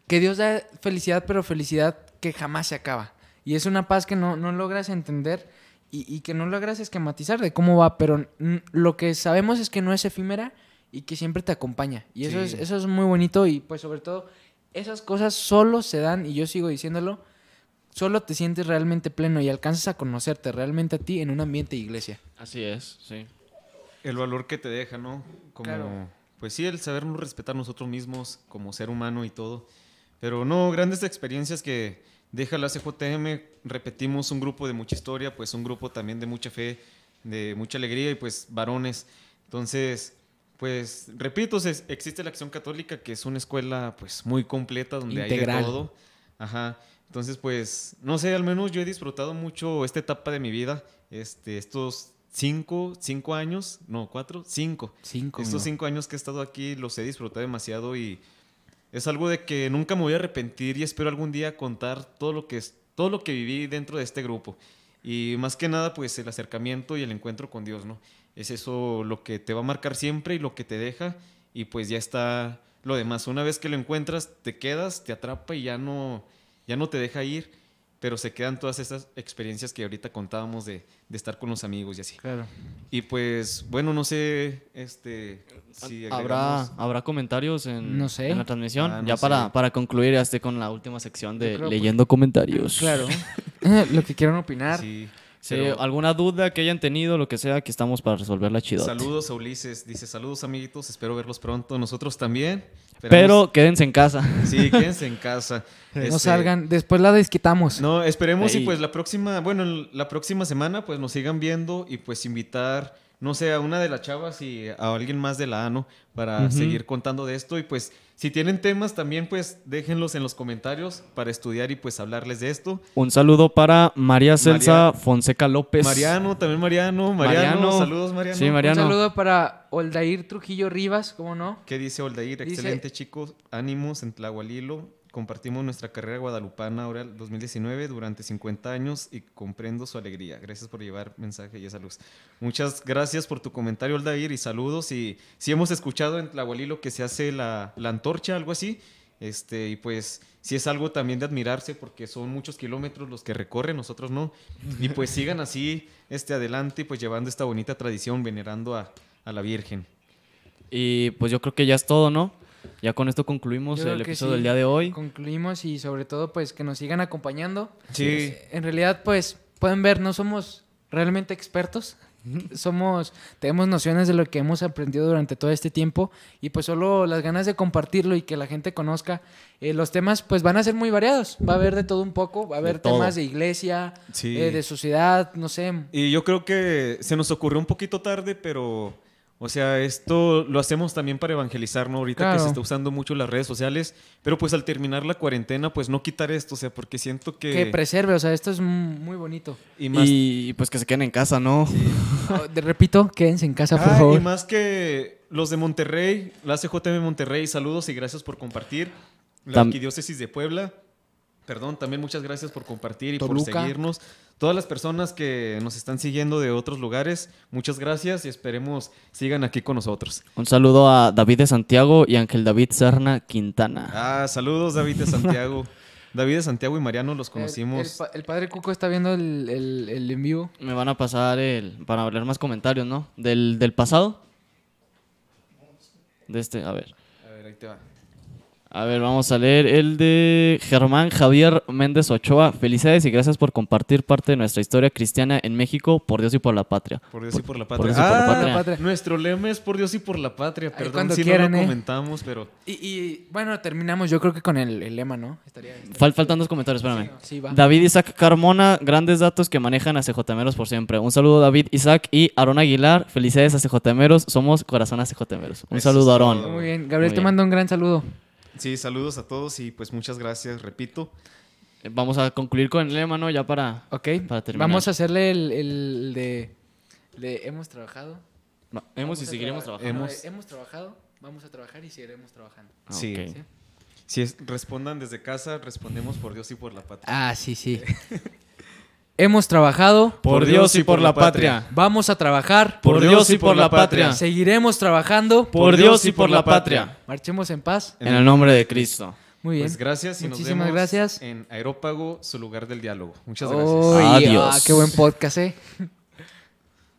que Dios da felicidad, pero felicidad que jamás se acaba. Y es una paz que no, logras entender y, que no logras esquematizar de cómo va, pero lo que sabemos es que no es efímera y que siempre te acompaña. Y eso, es, eso es muy bonito y pues sobre todo esas cosas solo se dan, y yo sigo diciéndolo, solo te sientes realmente pleno y alcanzas a conocerte realmente a ti en un ambiente de iglesia. Así es, sí. El valor que te deja, ¿no? Como, pues sí, el sabernos respetar nosotros mismos como ser humano y todo. Pero no, grandes experiencias que deja la CJM. Repetimos un grupo de mucha historia, pues un grupo también de mucha fe, de mucha alegría y pues varones. Entonces, pues repito, existe la Acción Católica, que es una escuela pues muy completa donde hay de todo. Ajá. Entonces, pues, no sé, al menos yo he disfrutado mucho esta etapa de mi vida, este, estos cinco, cinco años, no, cuatro, cinco. Cinco. Estos cinco años que he estado aquí los he disfrutado demasiado y es algo de que nunca me voy a arrepentir y espero algún día contar todo lo que, es, todo lo que viví dentro de este grupo. Y más que nada, pues el acercamiento y el encuentro con Dios, ¿no? Es eso lo que te va a marcar siempre y lo que te deja y pues ya está lo demás. Una vez que lo encuentras, te quedas, te atrapa y ya no ya no te deja ir, pero se quedan todas esas experiencias que ahorita contábamos de, estar con los amigos y así. Claro. Y pues, bueno, no sé, este, si ¿Habrá, ¿Habrá comentarios en, no sé. la transmisión? Ah, ya para, para concluir, ya esté con la última sección de leyendo comentarios. Claro. Lo que quieran opinar. Sí. Alguna duda que hayan tenido, lo que sea, que estamos para resolverla chido. Saludos a Ulises. Dice, saludos amiguitos, espero verlos pronto. Nosotros también. Pero quédense en casa. Sí, quédense en casa. no este, salgan, después la desquitamos. No, esperemos y pues la próxima, bueno, la próxima semana pues nos sigan viendo y pues invitar, no sé, a una de las chavas y a alguien más de la ANO para seguir contando de esto y pues si tienen temas también pues déjenlos en los comentarios para estudiar y pues hablarles de esto. Un saludo para María Celsa Fonseca López. Mariano, también Mariano. Mariano, saludos Mariano. Sí, Mariano. Un saludo para Oldair Trujillo Rivas, ¿cómo no? ¿Qué dice Oldair? Excelente chicos, ánimos en Tlahualilo. Compartimos nuestra carrera guadalupana ahora 2019 durante 50 años y comprendo su alegría. Gracias por llevar mensaje y esa luz. Muchas gracias por tu comentario, Aldair, y saludos. Y si hemos escuchado en Tlahualilo que se hace la, la antorcha, algo así. Este, y pues sí es algo también de admirarse porque son muchos kilómetros los que recorren, nosotros no. Y pues sigan así este, adelante y pues llevando esta bonita tradición, venerando a, a la Virgen. Y pues yo creo que ya es todo, ¿no? Ya con esto concluimos el episodio del día de hoy. Concluimos y sobre todo pues que nos sigan acompañando. Sí. En realidad pues pueden ver, no somos realmente expertos. Somos, tenemos nociones de lo que hemos aprendido durante todo este tiempo y pues solo las ganas de compartirlo y que la gente conozca. Eh, los temas pues van a ser muy variados, va a haber de todo un poco, va a haber temas de iglesia, eh, de sociedad, no sé. Y yo creo que se nos ocurrió un poquito tarde, pero o sea, esto lo hacemos también para evangelizar, ¿no? Ahorita que se está usando mucho las redes sociales, pero pues al terminar la cuarentena, pues no quitar esto, o sea, porque siento que... Que preserve, o sea, esto es muy bonito. Y, pues que se queden en casa, ¿no? repito, quédense en casa, por ah, favor. Y más que los de Monterrey, la CJM Monterrey, saludos y gracias por compartir. La Arquidiócesis de Puebla, perdón, también muchas gracias por compartir y por seguirnos todas las personas que nos están siguiendo de otros lugares, muchas gracias y esperemos sigan aquí con nosotros. Un saludo a David de Santiago y Ángel David Serna Quintana. Ah, saludos David de Santiago. David de Santiago y Mariano los conocimos. El, padre Cuco está viendo el, el, el, en vivo. Me van a pasar el, para hablar más comentarios, ¿no? Del, del pasado. de este, a ver. A ver, ahí te va. A ver, vamos a leer el de Germán Javier Méndez Ochoa. Felicidades y gracias por compartir parte de nuestra historia cristiana en México, por Dios y por la patria. Por Dios y por la patria. por Dios y por la Ah, patria. patria. Nuestro lema es por Dios y por la patria. Perdón cuando si quieran, no ¿eh? lo comentamos, pero Y, y, bueno, terminamos yo creo que con el, el lema, ¿no? Estaría, estaría- Fal- faltan dos comentarios, espérame. Sí, va. David Isaac Carmona, grandes datos que manejan a CJMeros por siempre. Un saludo David Isaac y Aarón Aguilar. Felicidades a CJMeros. Somos corazón a CJMeros. Un Eso saludo Aarón. Muy bien, Gabriel, Muy te mando un gran saludo. Sí, saludos a todos y pues muchas gracias, repito. Eh, Vamos a concluir con el lema, ¿no? Ya para... Ok, Para terminar. vamos a hacerle el, el de, de hemos trabajado. Va, Hemos y seguiremos traba- trabajando. no, Hemos- hemos trabajado, vamos a trabajar y seguiremos trabajando. Ah, Sí. ¿sí? Si es- respondan desde casa, respondemos por Dios y por la patria. Ah, sí, sí. hemos trabajado, Por Dios y por la patria. vamos a trabajar, Por Dios y por la patria. seguiremos trabajando. Por Dios y por la patria. Marchemos en paz. En el nombre de Cristo. Muy bien. Pues gracias y Muchísimas nos vemos gracias. en Aerópago, su lugar del diálogo. Muchas gracias. Adiós. ah, qué buen podcast, ¿eh?